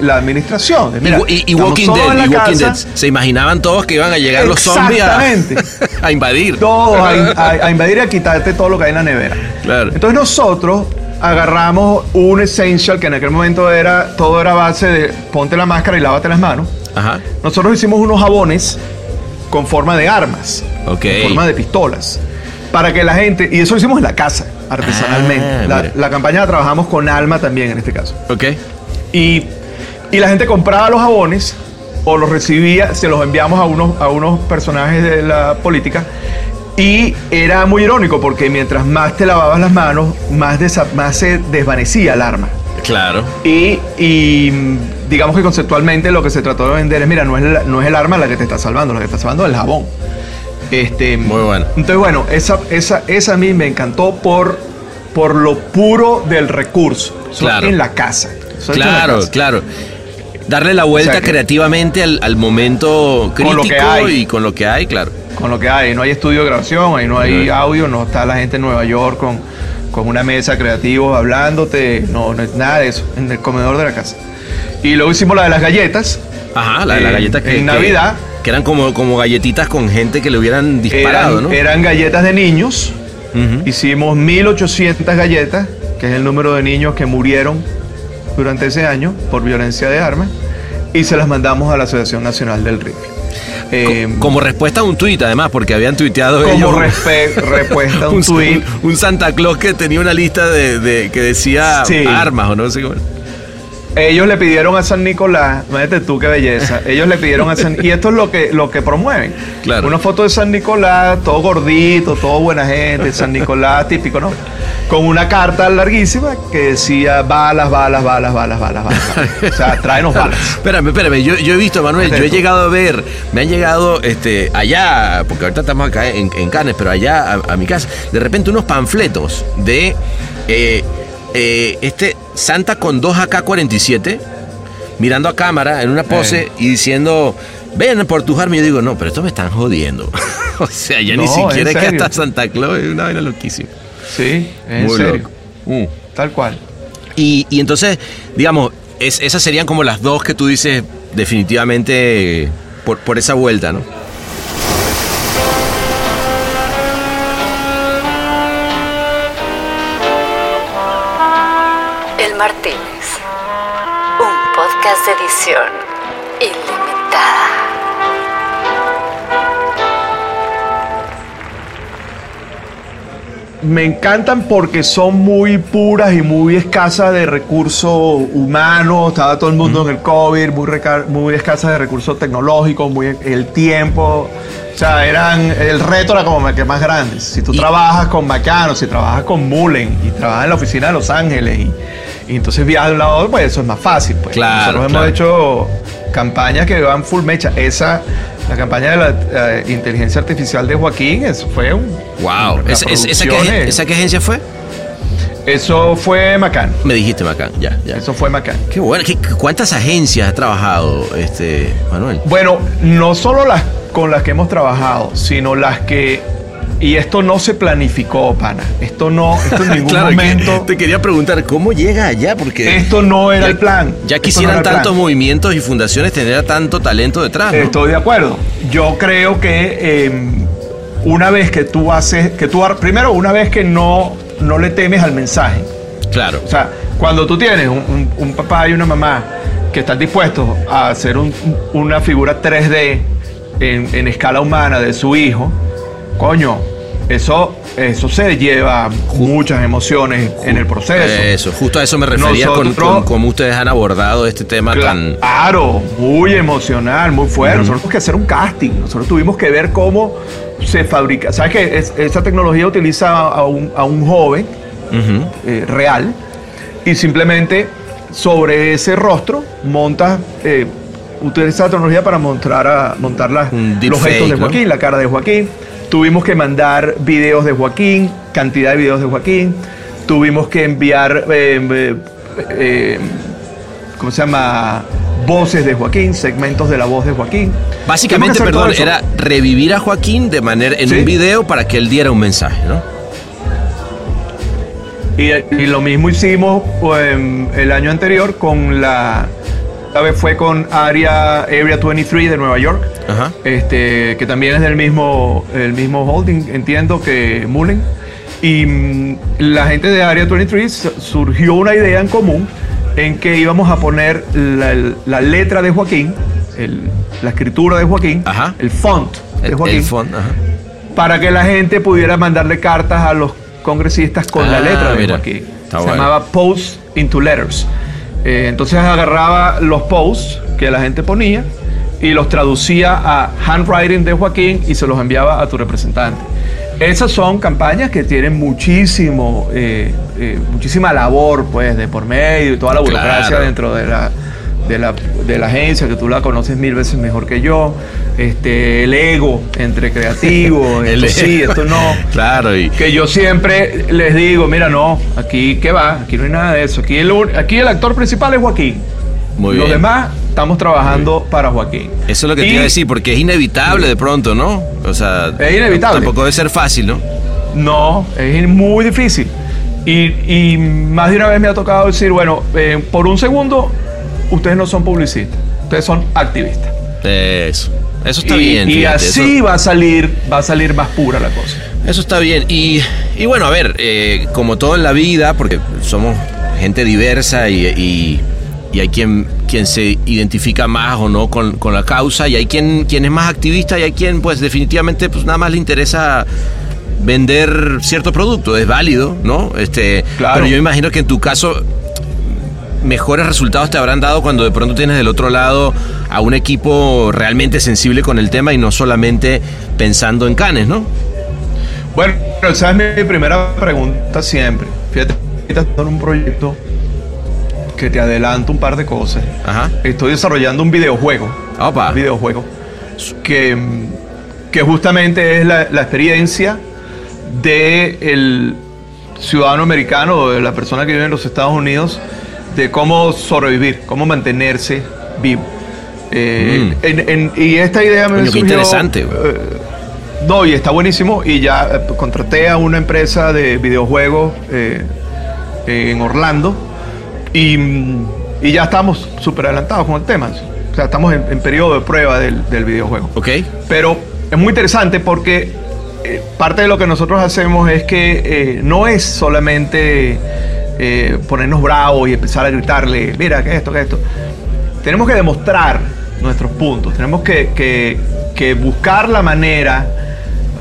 la administración. Y- Mira, y, y Walking Dead, en la y Walking casa, Dead. Se imaginaban todos que iban a llegar los zombies a, Exactamente. [LAUGHS] a invadir. Todos a, [LAUGHS] a- a invadir y a quitarte todo lo que hay en la nevera. Claro. Entonces nosotros agarramos un essential que en aquel momento era, todo era base de ponte la máscara y lávate las manos. Ajá. Nosotros hicimos unos jabones con forma de armas, Ok. con forma de pistolas, para que la gente, y eso lo hicimos en la casa, artesanalmente. Ah, la, la campaña la trabajamos con Alma también en este caso. Ok. Y, y la gente compraba los jabones o los recibía, se los enviamos a unos, a unos personajes de la política. Y era muy irónico porque mientras más te lavabas las manos, más, desa- más se desvanecía el arma. Claro. Y, y, mm, digamos que conceptualmente lo que se trató de vender es, mira, no es, la- no es el arma la que te está salvando, la que te está salvando es el jabón. Este, Muy bueno. Entonces, bueno, esa, esa, esa a mí me encantó por, por lo puro del recurso. Claro. En la casa. La Claro, casa. claro. Darle la vuelta O sea que- creativamente al, al momento Con lo que crítico hay. y con lo que hay, claro. Con lo que hay, no hay estudio de grabación, ahí no hay audio, no está la gente en Nueva York con, con una mesa creativos hablándote, no, no es nada de eso, en el comedor de la casa. Y luego hicimos la de las galletas, Ajá, la, la Eh, galleta que. en Navidad. Que, eran como, como galletitas con gente que le hubieran disparado, eran, ¿no? eran galletas de niños, Ujú. hicimos 1800 galletas, que es el número de niños que murieron durante ese año por violencia de armas, y se las mandamos a la Asociación Nacional del Rifle. Eh, Co- como respuesta a un tuit, además, porque habían tuiteado como ellos. [LAUGHS] respuesta a un un, tweet. un Santa Claus que tenía una lista de, de- que decía Sí. armas o no sé cómo. Ellos le pidieron a San Nicolás, imagínate tú qué belleza. [LAUGHS] Ellos le pidieron a San y esto es lo que lo que promueven. Claro. Una foto de San Nicolás, todo gordito, todo buena gente, San Nicolás típico, ¿no? Con una carta larguísima que decía balas, balas, balas, balas, balas, balas. [LAUGHS] O sea, tráenos balas. Espérame, espérame, yo, yo he visto, Manuel, yo he llegado a ver, me han llegado este, allá, porque ahorita estamos acá en, en Cannes, pero allá a, a mi casa, de repente unos panfletos de eh, eh, este Santa con dos AK-47, mirando a cámara en una pose y diciendo, ven por tus armas. Yo digo, no, pero esto me están jodiendo. [LAUGHS] o sea, ya ni No, siquiera es que hasta Santa Claus es una vaina loquísima. Sí, en Muy serio. loco. Mm. Tal cual. Y, y entonces, digamos, es- esas serían como las dos que tú dices definitivamente eh, por, por esa vuelta, ¿no? Podcast de edición ilimitada. Me encantan porque son muy puras y muy escasas de recursos humanos. Estaba todo el mundo en el COVID, muy, muy escasas de recursos tecnológicos, muy el tiempo. O sea, eran. El reto era como que más grande. Si tú Y- trabajas con Macano, si trabajas con Mullen y trabajas en la oficina de Los Ángeles y, y entonces viajas de un lado a otro, pues eso es más fácil. Pues. Claro, Nosotros claro. hemos hecho campañas que van full mecha. Esa. La campaña de la eh, inteligencia artificial de Joaquín, eso fue un. Wow. la ¿Esa, qué, esa agencia fue? eso fue Macán. Me dijiste, Macán. Ya, ya. Eso fue Macán. Qué bueno. ¿Qué- ¿Cuántas agencias has trabajado, este, Manuel? Bueno, no solo las con las que hemos trabajado, sino las que. Y esto no se planificó, pana. Esto no, esto en [LAUGHS] ningún Claro, que momento. te quería preguntar, ¿cómo llega allá? Porque Esto no era ya- el plan. Ya quisieran no tantos movimientos y fundaciones tener tanto talento detrás, ¿no? Estoy de acuerdo. Yo creo que eh, una vez que tú haces, que tú primero una vez que no, no le temes al mensaje. Claro. O sea, cuando tú tienes un, un- un papá y una mamá que están dispuestos a hacer un- una figura 3D en, en escala humana de su hijo, coño, eso, eso se lleva muchas emociones en el proceso. Eso, justo a eso me refería con, Nosotros- con cómo ustedes han abordado este tema tan... Claro, muy emocional, muy fuerte. Nosotros tuvimos que hacer un casting. Nosotros tuvimos que ver cómo se fabrica. ¿Sabes que es- esa tecnología utiliza a un, a un joven eh, real y simplemente sobre ese rostro montas, eh, utiliza la tecnología para montar, a, montar las- los gestos de ¿no? Joaquín, la cara de Joaquín. Tuvimos que mandar videos de Joaquín, cantidad de videos de Joaquín. Tuvimos que enviar, eh, eh, eh, ¿cómo se llama? Voces de Joaquín, segmentos de la voz de Joaquín. Básicamente, perdón, era revivir a Joaquín de manera en Sí. un video para que él diera un mensaje, ¿no? Y, y lo mismo hicimos pues, el año anterior con la. Esta vez fue con Area, Area 23 de Nueva York, Ajá. este, que también es del mismo, el mismo holding, entiendo que Mullen. Y mm, la gente de Area 23 su- surgió una idea en común en que íbamos a poner la, la letra de Joaquín, el- la escritura de Joaquín, Ajá. el font de El, Joaquín, el font, ajá. para que la gente pudiera mandarle cartas a los congresistas con Ah, la letra de mira. Joaquín. Está Se bueno. llamaba Posts into Letters. Eh, entonces agarraba los posts que la gente ponía y los traducía a handwriting de Joaquín y se los enviaba a tu representante. Esas son campañas que tienen muchísimo, eh, eh, muchísima labor, pues, de por medio y toda la burocracia Claro. dentro de la, de la, de la agencia, que tú la conoces mil veces mejor que yo. Este, el ego entre creativos, [LAUGHS] El esto sí, esto no. Claro, y Que yo siempre les digo, mira, no, aquí qué va, aquí no hay nada de eso. Aquí el, aquí el actor principal es Joaquín. Muy Los bien. demás estamos trabajando para Joaquín. Eso es lo que te Y- iba a decir, porque es inevitable de pronto, ¿no? O sea, Es inevitable. Tampoco debe ser fácil, ¿no? No, es muy difícil. Y, y más de una vez me ha tocado decir, bueno, eh, por un segundo, ustedes no son publicistas, ustedes son activistas. Eso. Eso está y, bien. y fíjate, así eso- va a salir, va a salir más pura la cosa. Eso está bien. Y, y bueno, a ver, eh, como todo en la vida, porque somos gente diversa y, y- y hay quien, quien se identifica más o no con, con la causa, y hay quien, quien es más activista y hay quien pues definitivamente pues nada más le interesa vender cierto producto, es válido, ¿no? Este, Claro. Pero yo imagino que en tu caso mejores resultados te habrán dado cuando de pronto tienes del otro lado a un equipo realmente sensible con el tema y no solamente pensando en canes, ¿no? Bueno, esa es mi primera pregunta siempre. Fíjate, estoy en un proyecto que te adelanto un par de cosas. Ajá. Estoy desarrollando un videojuego. Opa. Un videojuego que, que justamente es la, la experiencia de el ciudadano americano o de la persona que vive en los Estados Unidos de cómo sobrevivir, cómo mantenerse vivo. Eh, en- en- y esta idea me Mm. Coño, surgió, interesante, eh, no, y está buenísimo. Y ya eh, contraté a una empresa de videojuegos en Orlando. Y, y ya estamos súper adelantados con el tema. O sea, estamos en, en periodo de prueba del, del videojuego. Ok. Pero es muy interesante porque eh, parte de lo que nosotros hacemos es que eh, no es solamente eh, ponernos bravos y empezar a gritarle, mira, que esto, que esto. Tenemos que demostrar nuestros puntos, tenemos que, que- que buscar la manera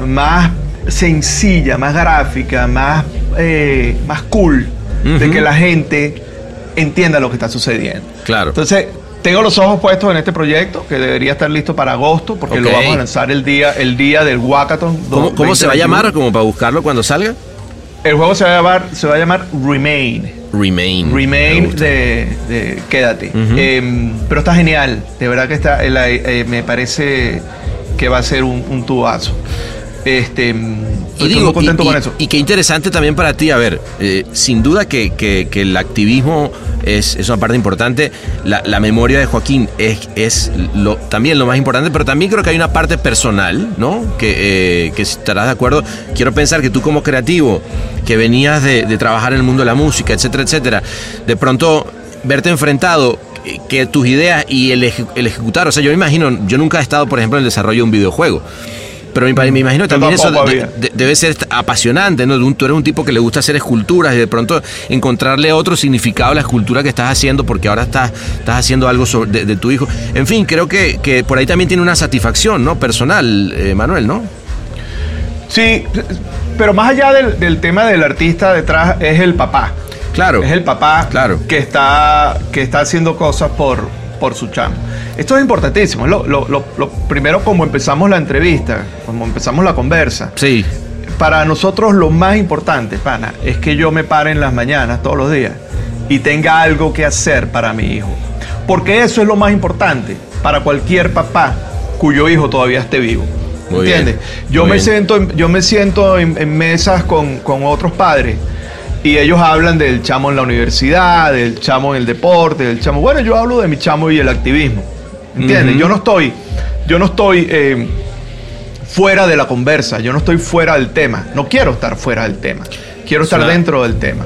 más sencilla, más gráfica, más, eh, más cool de que la gente entienda lo que está sucediendo. Claro. Entonces, tengo los ojos puestos en este proyecto que debería estar listo para agosto porque lo vamos a lanzar el día, el día del Wackathon. ¿Cómo, cómo se va a 2021. llamar? Como para buscarlo cuando salga. El juego se va a llamar, se va a llamar Remain. Remain. Remain de, de Quédate. Eh, pero está genial. De verdad que está. eh, eh, me parece que va a ser un, un tubazo. Este, estoy muy contento y, con y- eso. y qué interesante también para ti, a ver, eh, sin duda que, que- que el activismo es, es una parte importante, la, la memoria de Joaquín es, es lo, también lo más importante, pero también creo que hay una parte personal, ¿no? Que, eh, que si estarás de acuerdo, quiero pensar que tú como creativo, que venías de, de trabajar en el mundo de la música, etcétera, etcétera, de pronto verte enfrentado eh, que tus ideas y el, eje- el ejecutar, o sea, yo me imagino, yo nunca he estado, por ejemplo, en el desarrollo de un videojuego. Pero me, me imagino también eso de- de- debe ser apasionante, ¿no? Tú eres un tipo que le gusta hacer esculturas y de pronto encontrarle otro significado a la escultura que estás haciendo porque ahora estás, estás haciendo algo sobre- de, de tu hijo. En fin, creo que, que por ahí también tiene una satisfacción, ¿no? Personal, eh, Manuel, ¿no? Sí, pero más allá del, del tema del artista detrás, es el papá. Claro. Es el papá Claro. que, está, que está haciendo cosas por, por su chamo. Esto es importantísimo. Lo, lo- lo- lo primero, como empezamos la entrevista, como empezamos la conversa. Sí. Para nosotros lo más importante, pana, es que yo me pare en las mañanas todos los días y tenga algo que hacer para mi hijo. Porque eso es lo más importante para cualquier papá cuyo hijo todavía esté vivo. Muy ¿Entiendes? bien, Yo me, siento, en- yo me siento en, en mesas con, con otros padres y ellos hablan del chamo en la universidad, del chamo en el deporte, del chamo. Bueno, yo hablo de mi chamo y el activismo. ¿Entiendes? Yo no estoy, yo no estoy eh, fuera de la conversa, yo no estoy fuera del tema. No quiero estar fuera del tema. Quiero estar Suena- dentro del tema.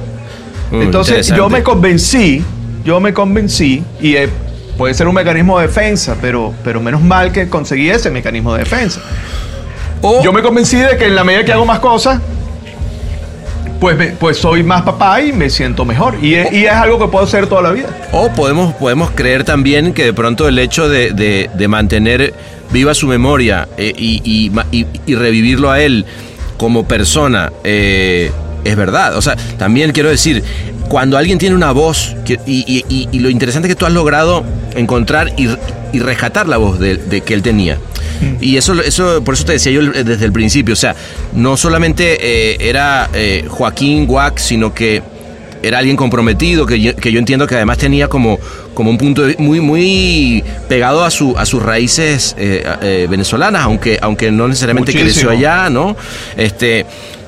Entonces yo me convencí, yo me convencí y eh, puede ser un mecanismo de defensa, pero, pero menos mal que conseguí ese mecanismo de defensa. Yo me convencí de que en la medida que hago más cosas, pues, me- pues soy más papá y me siento mejor. Y es, algo que puedo hacer toda la vida. O podemos, podemos creer también que de pronto el hecho de, de- mantener viva su memoria eh, y- y revivirlo a él como persona eh, es verdad. O sea, también quiero decir, cuando alguien tiene una voz, que- y, y- y- y lo interesante es que tú has logrado encontrar y, rescatar la voz de, de que él tenía. Y eso, eso, por eso te decía yo desde el principio, o sea, no solamente eh, era eh, Joaquín Guac, sino que era alguien comprometido, que yo, que yo entiendo que además tenía como, como un punto de- muy, muy pegado a, su, a sus raíces eh, eh, venezolanas, aunque, aunque no necesariamente Muchísimo. creció allá, ¿no? Este,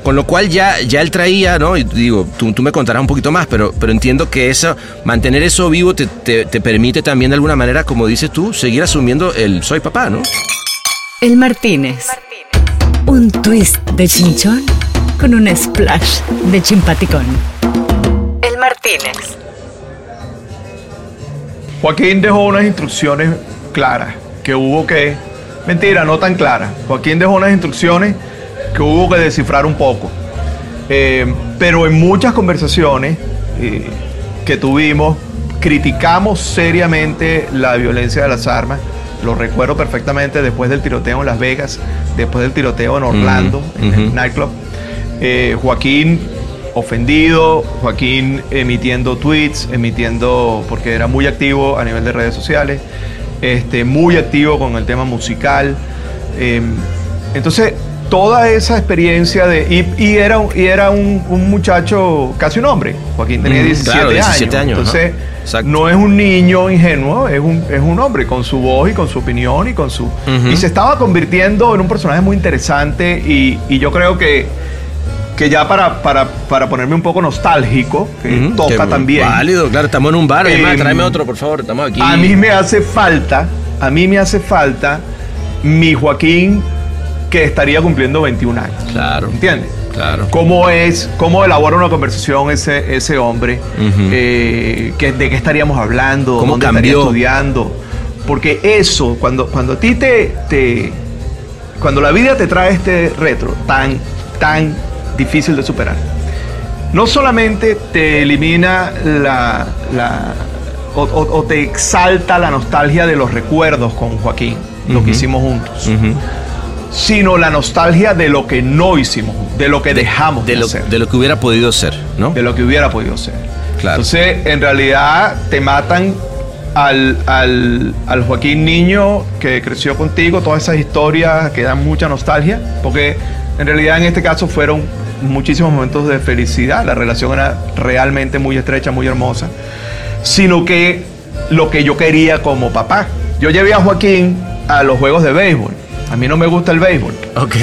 con lo cual ya, ya él traía, ¿no? Y digo, tú, tú me contarás un poquito más, pero, pero entiendo que eso, mantener eso vivo te, te- te permite también de alguna manera, como dices tú, seguir asumiendo el soy papá, ¿no? El Martínez. Un twist de chinchón con un splash de chimpaticón. El Martínez. Joaquín dejó unas instrucciones claras que hubo que. Mentira, no tan claras. Joaquín dejó unas instrucciones que hubo que descifrar un poco. Eh, pero en muchas conversaciones eh, que tuvimos, criticamos seriamente la violencia de las armas. Lo recuerdo perfectamente después del tiroteo en Las Vegas, después del tiroteo en Orlando, en el nightclub. Eh, Joaquín ofendido, Joaquín emitiendo tweets, emitiendo, porque era muy activo a nivel de redes sociales, este, muy activo con el tema musical. Eh, entonces, toda esa experiencia de... Y, y era, un- y era un, un muchacho, casi un hombre. Joaquín tenía Mm, 17, claro, 17 años, Entonces, no es un niño ingenuo, es un, es un hombre con su voz y con su opinión y con su... Y se estaba convirtiendo en un personaje muy interesante y, y yo creo que, que ya para, para, para ponerme un poco nostálgico, que toca que también. Válido, claro, estamos en un bar. Además, Em, tráeme otro, por favor, estamos aquí. A mí me hace falta, a mí me hace falta mi Joaquín que estaría cumpliendo 21 años. Claro, ¿Entiendes? claro. ¿Cómo es, cómo elabora una conversación ese, ese hombre? Eh, que- ¿De qué estaríamos hablando? ¿Cómo ¿Dónde estaría cambió? estudiando? Porque eso, cuando, cuando a ti te, te- Cuando la vida te trae este retro tan, tan difícil de superar, no solamente te elimina la... la- o, o- o te exalta la nostalgia de los recuerdos con Joaquín, lo que hicimos juntos. Sino la nostalgia de lo que no hicimos, de lo que dejamos de, de lo, hacer, de lo que hubiera podido ser, ¿no? de lo que hubiera podido ser. Claro. Entonces, en realidad, te matan al, al- al Joaquín Niño que creció contigo, todas esas historias que dan mucha nostalgia, porque en realidad en este caso fueron muchísimos momentos de felicidad, la relación era realmente muy estrecha, muy hermosa, sino que lo que yo quería como papá. Yo llevé a Joaquín a los juegos de béisbol. A mí no me gusta el béisbol. Ok.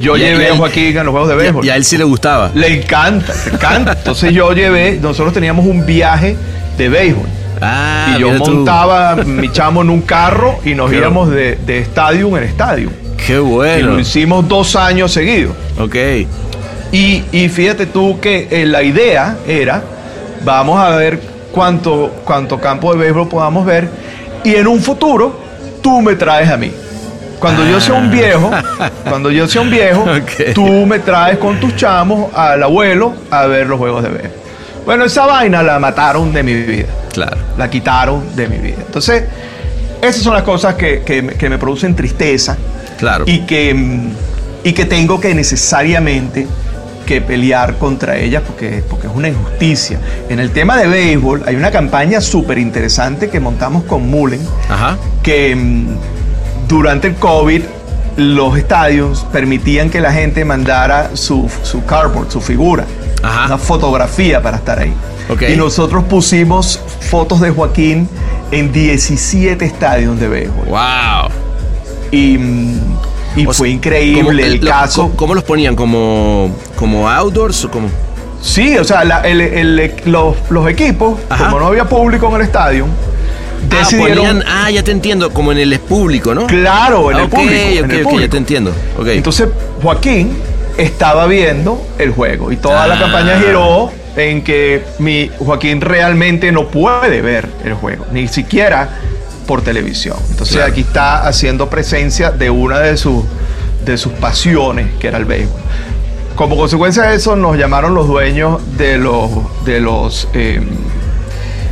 Yo Y- y llevé a Joaquín a los juegos de y- béisbol. Y a él sí le gustaba. Le encanta, le encanta. Entonces yo llevé, nosotros teníamos un viaje de béisbol. Ah, y yo tú. montaba mi chamo en un carro y nos Qué íbamos de, de estadio en estadio. Qué Y bueno. lo hicimos dos años seguidos. Ok. Y, y fíjate tú que eh, la idea era, vamos a ver cuánto, cuánto campo de béisbol podamos ver y en un futuro tú me traes a mí. Cuando yo sea un viejo, cuando yo sea un viejo, [LAUGHS] Ah. Tú me traes con tus chamos al abuelo a ver los juegos de béisbol. Bueno, esa vaina la mataron de mi vida Claro. la quitaron de mi vida. Entonces, esas son las cosas que, que me producen tristeza Claro. y, que, mm, y que tengo que necesariamente que pelear contra ellas porque, porque es una injusticia. En el tema de béisbol hay una campaña súper interesante que montamos con Mullen Ajá. que mm, durante el COVID los estadios permitían que la gente mandara su, su cardboard, su figura, Ajá. una fotografía para estar ahí. Y nosotros pusimos fotos de Joaquín en 17 estadios de béisbol. Wow. Y, fue sea, increíble ¿cómo- el lo- caso. ¿cómo, cómo los ponían? ¿Como, como outdoors o como? Sí, o sea, la- el- el- los, los equipos, Ajá. como no había público en el estadio, Ah, decidieron... ponían, ah, ya te entiendo, como en el público, ¿no? Claro, en Ah, el ok, público. en ok, el público. ya te entiendo. Entonces, Joaquín estaba viendo el juego y toda la Ah. campaña giró en que mi Joaquín realmente no puede ver el juego, ni siquiera por televisión. Entonces, Claro. aquí está haciendo presencia de una de sus, de sus pasiones, que era el béisbol. como consecuencia de eso nos llamaron los dueños de los de los eh,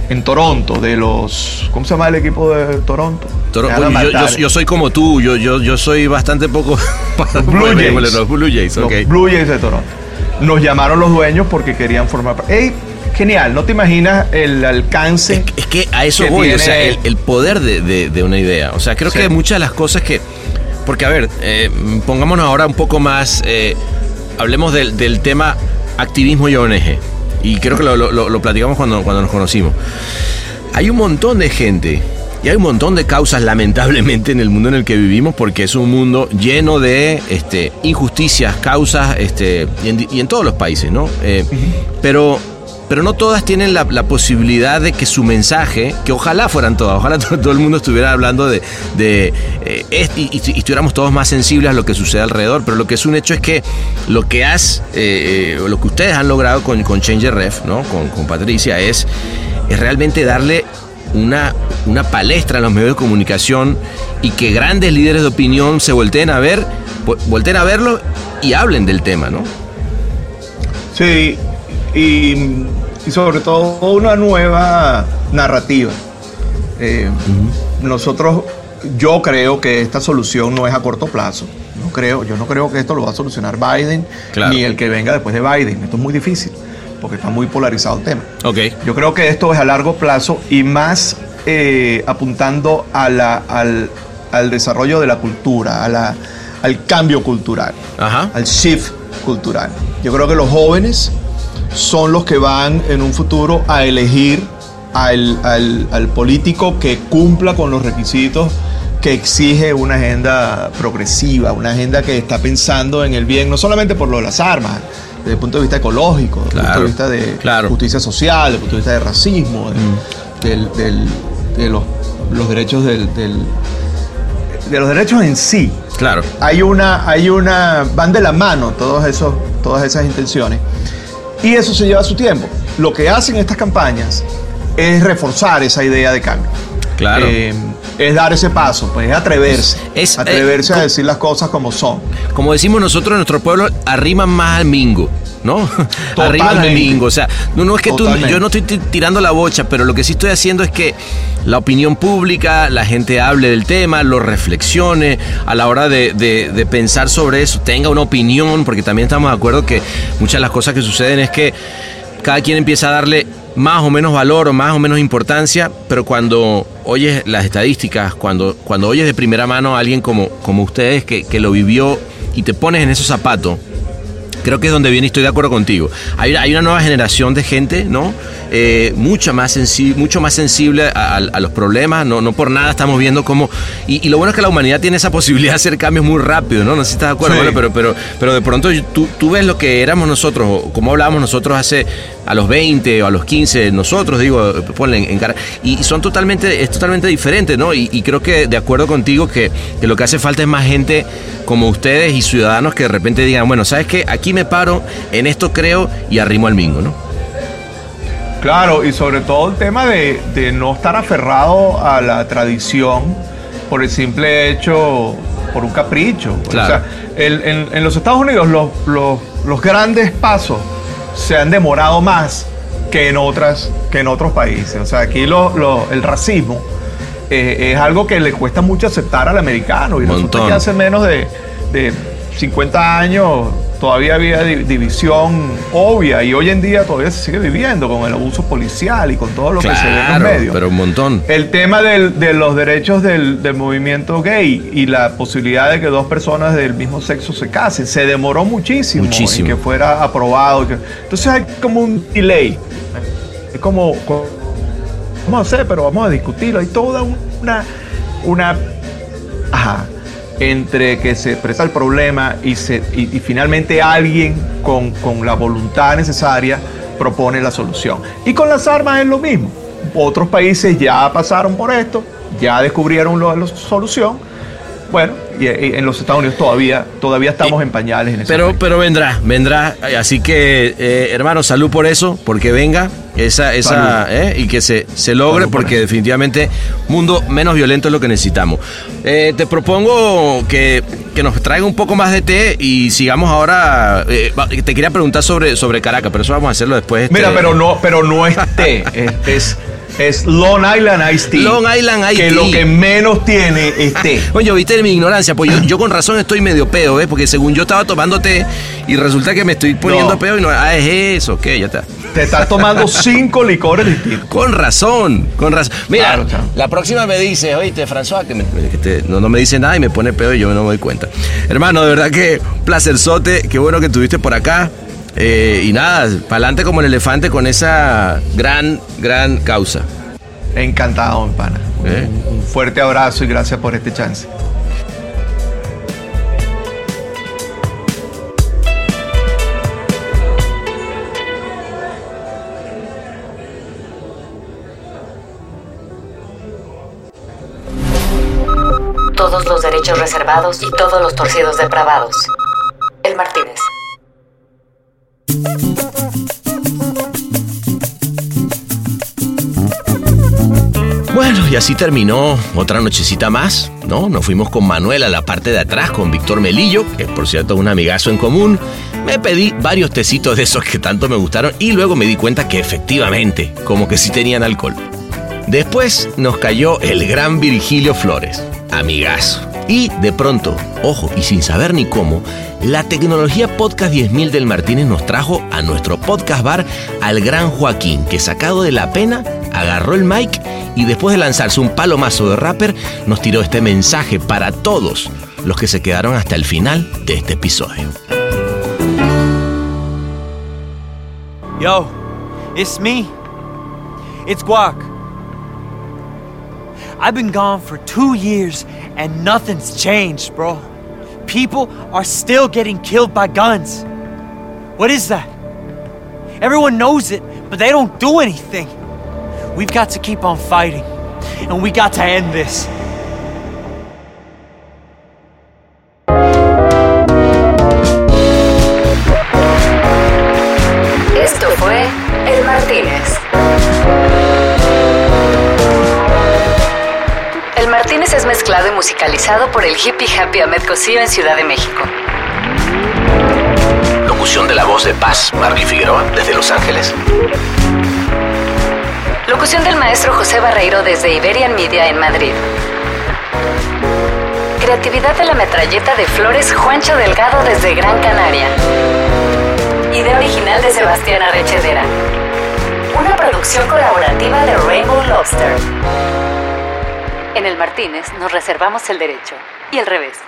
en Toronto, de los ¿cómo se llama el equipo de Toronto? Toro- Oye, yo, yo- yo soy como tú, yo, yo, yo soy bastante poco... [LAUGHS] Blue Jays. Los Blue Jays, Los ok. Blue Jays de Toronto. Nos llamaron los dueños porque querían formar parte. ¡Ey! Genial, no te imaginas el alcance. Es, es que a eso que voy, o sea, el, el poder de, de- de una idea. O sea, creo Sí. que muchas de las cosas que... Porque, a ver, eh, pongámonos ahora un poco más... eh, hablemos del, del tema activismo y ONG. Y creo que lo, lo- platicamos cuando, cuando nos conocimos. Hay un montón de gente y hay un montón de causas, lamentablemente, en el mundo en el que vivimos, porque es un mundo lleno de este, injusticias, causas, este, y, en, y en todos los países, ¿no? Eh, pero, pero no todas tienen la, posibilidad de que su mensaje, que ojalá fueran todas, ojalá [LAUGHS] todo, el mundo estuviera hablando de, de eh, y, estuviéramos todos más sensibles a lo que sucede alrededor, pero lo que es un hecho es que lo que has, eh, eh, lo que ustedes han logrado con, con Change Ref, ¿no? Con, con Patricia, es, es realmente darle una, una palestra a los medios de comunicación y que grandes líderes de opinión se volteen a ver, vo- volteen a verlo y hablen del tema, ¿no? Sí, y, y sobre todo una nueva narrativa. Eh, Nosotros, yo creo que esta solución no es a corto plazo. No creo, yo no creo que esto lo va a solucionar Biden Claro. ni el que venga después de Biden. Esto es muy difícil porque está muy polarizado el tema. Ok. Yo creo que esto es a largo plazo y más eh, apuntando a la- al, al desarrollo de la cultura, a la- al cambio cultural, Ajá. al shift cultural. Yo creo que los jóvenes son los que van en un futuro a elegir al, al- al político que cumpla con los requisitos que exige una agenda progresiva, una agenda que está pensando en el bien, no solamente por lo de las armas, desde el punto de vista ecológico, desde el punto de vista de claro. justicia social, desde el punto de vista de racismo, de, del- del- de los, los derechos del, del- de los derechos en sí. Claro. Hay una, hay una, van de la mano todos esos, todas esas intenciones. Y eso se lleva su tiempo. Lo que hacen estas campañas es reforzar esa idea de cambio. Claro. Eh, es dar ese paso, pues es atreverse. Es- es- atreverse eh, a decir las cosas como son. Como decimos nosotros en nuestro pueblo, arriman más al mingo. ¿No? Totalmente. Arriman al mingo. O sea, no, no es que tú, yo no estoy ti- tirando la bocha, pero lo que sí estoy haciendo es que la opinión pública, la gente hable del tema, lo reflexione, a la hora de, de- de pensar sobre eso, tenga una opinión, porque también estamos de acuerdo que muchas de las cosas que suceden es que cada quien empieza a darle más o menos valor o más o menos importancia, pero cuando oyes las estadísticas, cuando, cuando oyes de primera mano a alguien como, como ustedes que, que lo vivió y te pones en esos zapatos, creo que es donde viene estoy de acuerdo contigo. Hay, hay una nueva generación de gente, ¿no? Eh, mucha más sensi- mucho más sensible a, a- a los problemas, no, no por nada estamos viendo cómo... Y, y lo bueno es que la humanidad tiene esa [LAUGHS] posibilidad de hacer cambios muy rápido, ¿no? No sé si estás de acuerdo, Sí. Bueno, pero, pero, pero de pronto tú, tú ves lo que éramos nosotros, o como hablábamos nosotros hace a los 20 o a los 15, nosotros, digo, ponle en, en cara, y son totalmente, es totalmente diferente, ¿no? Y, y creo que de acuerdo contigo que, que lo que hace falta es más gente como ustedes y ciudadanos que de repente digan, bueno, ¿sabes qué? Aquí me paro, en esto creo y arrimo al mingo, ¿no? Claro, y sobre todo el tema de, de no estar aferrado a la tradición por el simple hecho, por un capricho. Claro. O sea, el- en, en los Estados Unidos los, los- los grandes pasos se han demorado más que en, otras, que en otros países. O sea, aquí lo- lo- el racismo eh, es algo que le cuesta mucho aceptar al americano. Y resulta que hace menos de, de 50 años todavía había di- división obvia y hoy en día todavía se sigue viviendo con el abuso policial y con todo lo que se ve en los medios. pero un montón. El tema del- de los derechos del, del movimiento gay y la posibilidad de que dos personas del mismo sexo se casen se demoró muchísimo, Muchísimo. en que fuera aprobado. Entonces hay como un delay. Es como, como- vamos a hacer, pero vamos a discutirlo. Hay toda una, una, ajá, entre que se expresa el problema y, se, y, finalmente alguien con, con la voluntad necesaria propone la solución. Y con las armas es lo mismo. Otros países ya pasaron por esto, ya descubrieron la solución bueno, y, y en los Estados Unidos todavía, todavía estamos en pañales en ese Pero, pero vendrá, vendrá. Así que, eh, hermano, salud por eso, porque venga esa, esa, eh, y que se, se logre, Salud por porque eso. definitivamente mundo menos violento es lo que necesitamos. Eh, te propongo que, que nos traiga un poco más de té y sigamos ahora. te quería preguntar sobre, sobre Caracas, pero eso vamos a hacerlo después. este- Mira, pero no, pero no es té, [LAUGHS] es, es, es Long Island Iced Tea. Long Island Iced Que Tea. lo que menos tiene es té. [LAUGHS] Oye, viste mi ignorancia, pues yo, [LAUGHS] yo con razón estoy medio pedo, ¿ves? Porque según yo estaba tomando té y resulta que me estoy poniendo No. pedo y no. Ah, es eso, ok, ya está. Te estás tomando [LAUGHS] cinco licores distintos. Con razón, con razón. Mira, Claro, la próxima me dice, oíste, François, que, me- que te- no, no me dice nada y me pone pedo y yo no me doy cuenta. Hermano, de verdad que placerzote, qué bueno que estuviste por acá. Eh, y nada, para adelante como el elefante con esa gran, gran causa. Encantado, mi pana. ¿eh? Un fuerte abrazo y gracias por este chance. Todos los derechos reservados y todos los torcidos depravados. El Martínez. Bueno, y así terminó otra nochecita más, ¿no? Nos fuimos con Manuel a la parte de atrás con Víctor Melillo, que por cierto es un amigazo en común. Me pedí varios tecitos de esos que tanto me gustaron y luego me di cuenta que efectivamente, como que sí tenían alcohol. Después nos cayó el gran Virgilio Flores, amigazo. Y de pronto, ojo, y sin saber ni cómo, la tecnología Podcast 10.000 del Martínez nos trajo a nuestro podcast bar al gran Joaquín, que sacado de la pena, agarró el mic y después de lanzarse un palomazo de rapper, nos tiró este mensaje para todos los que se quedaron hasta el final de este episodio. Yo, it's me. It's Guac. I've been gone for two years and nothing's changed, bro. People are still getting killed by guns. What is that? Everyone knows it, but they don't do anything. We've got to keep on fighting, and we got to end this. Musicalizado por el hippie Happy Ahmed Cosío en Ciudad de México. Locución de la voz de Paz, Marley Figueroa, desde Los Ángeles. Locución del maestro José Barreiro desde Iberian Media en Madrid. Creatividad de la metralleta de Flores Juancho Delgado desde Gran Canaria. Idea original de Sebastián Arrechedera. Una producción colaborativa de Rainbow Lobster. En el Martínez nos reservamos el derecho y el revés.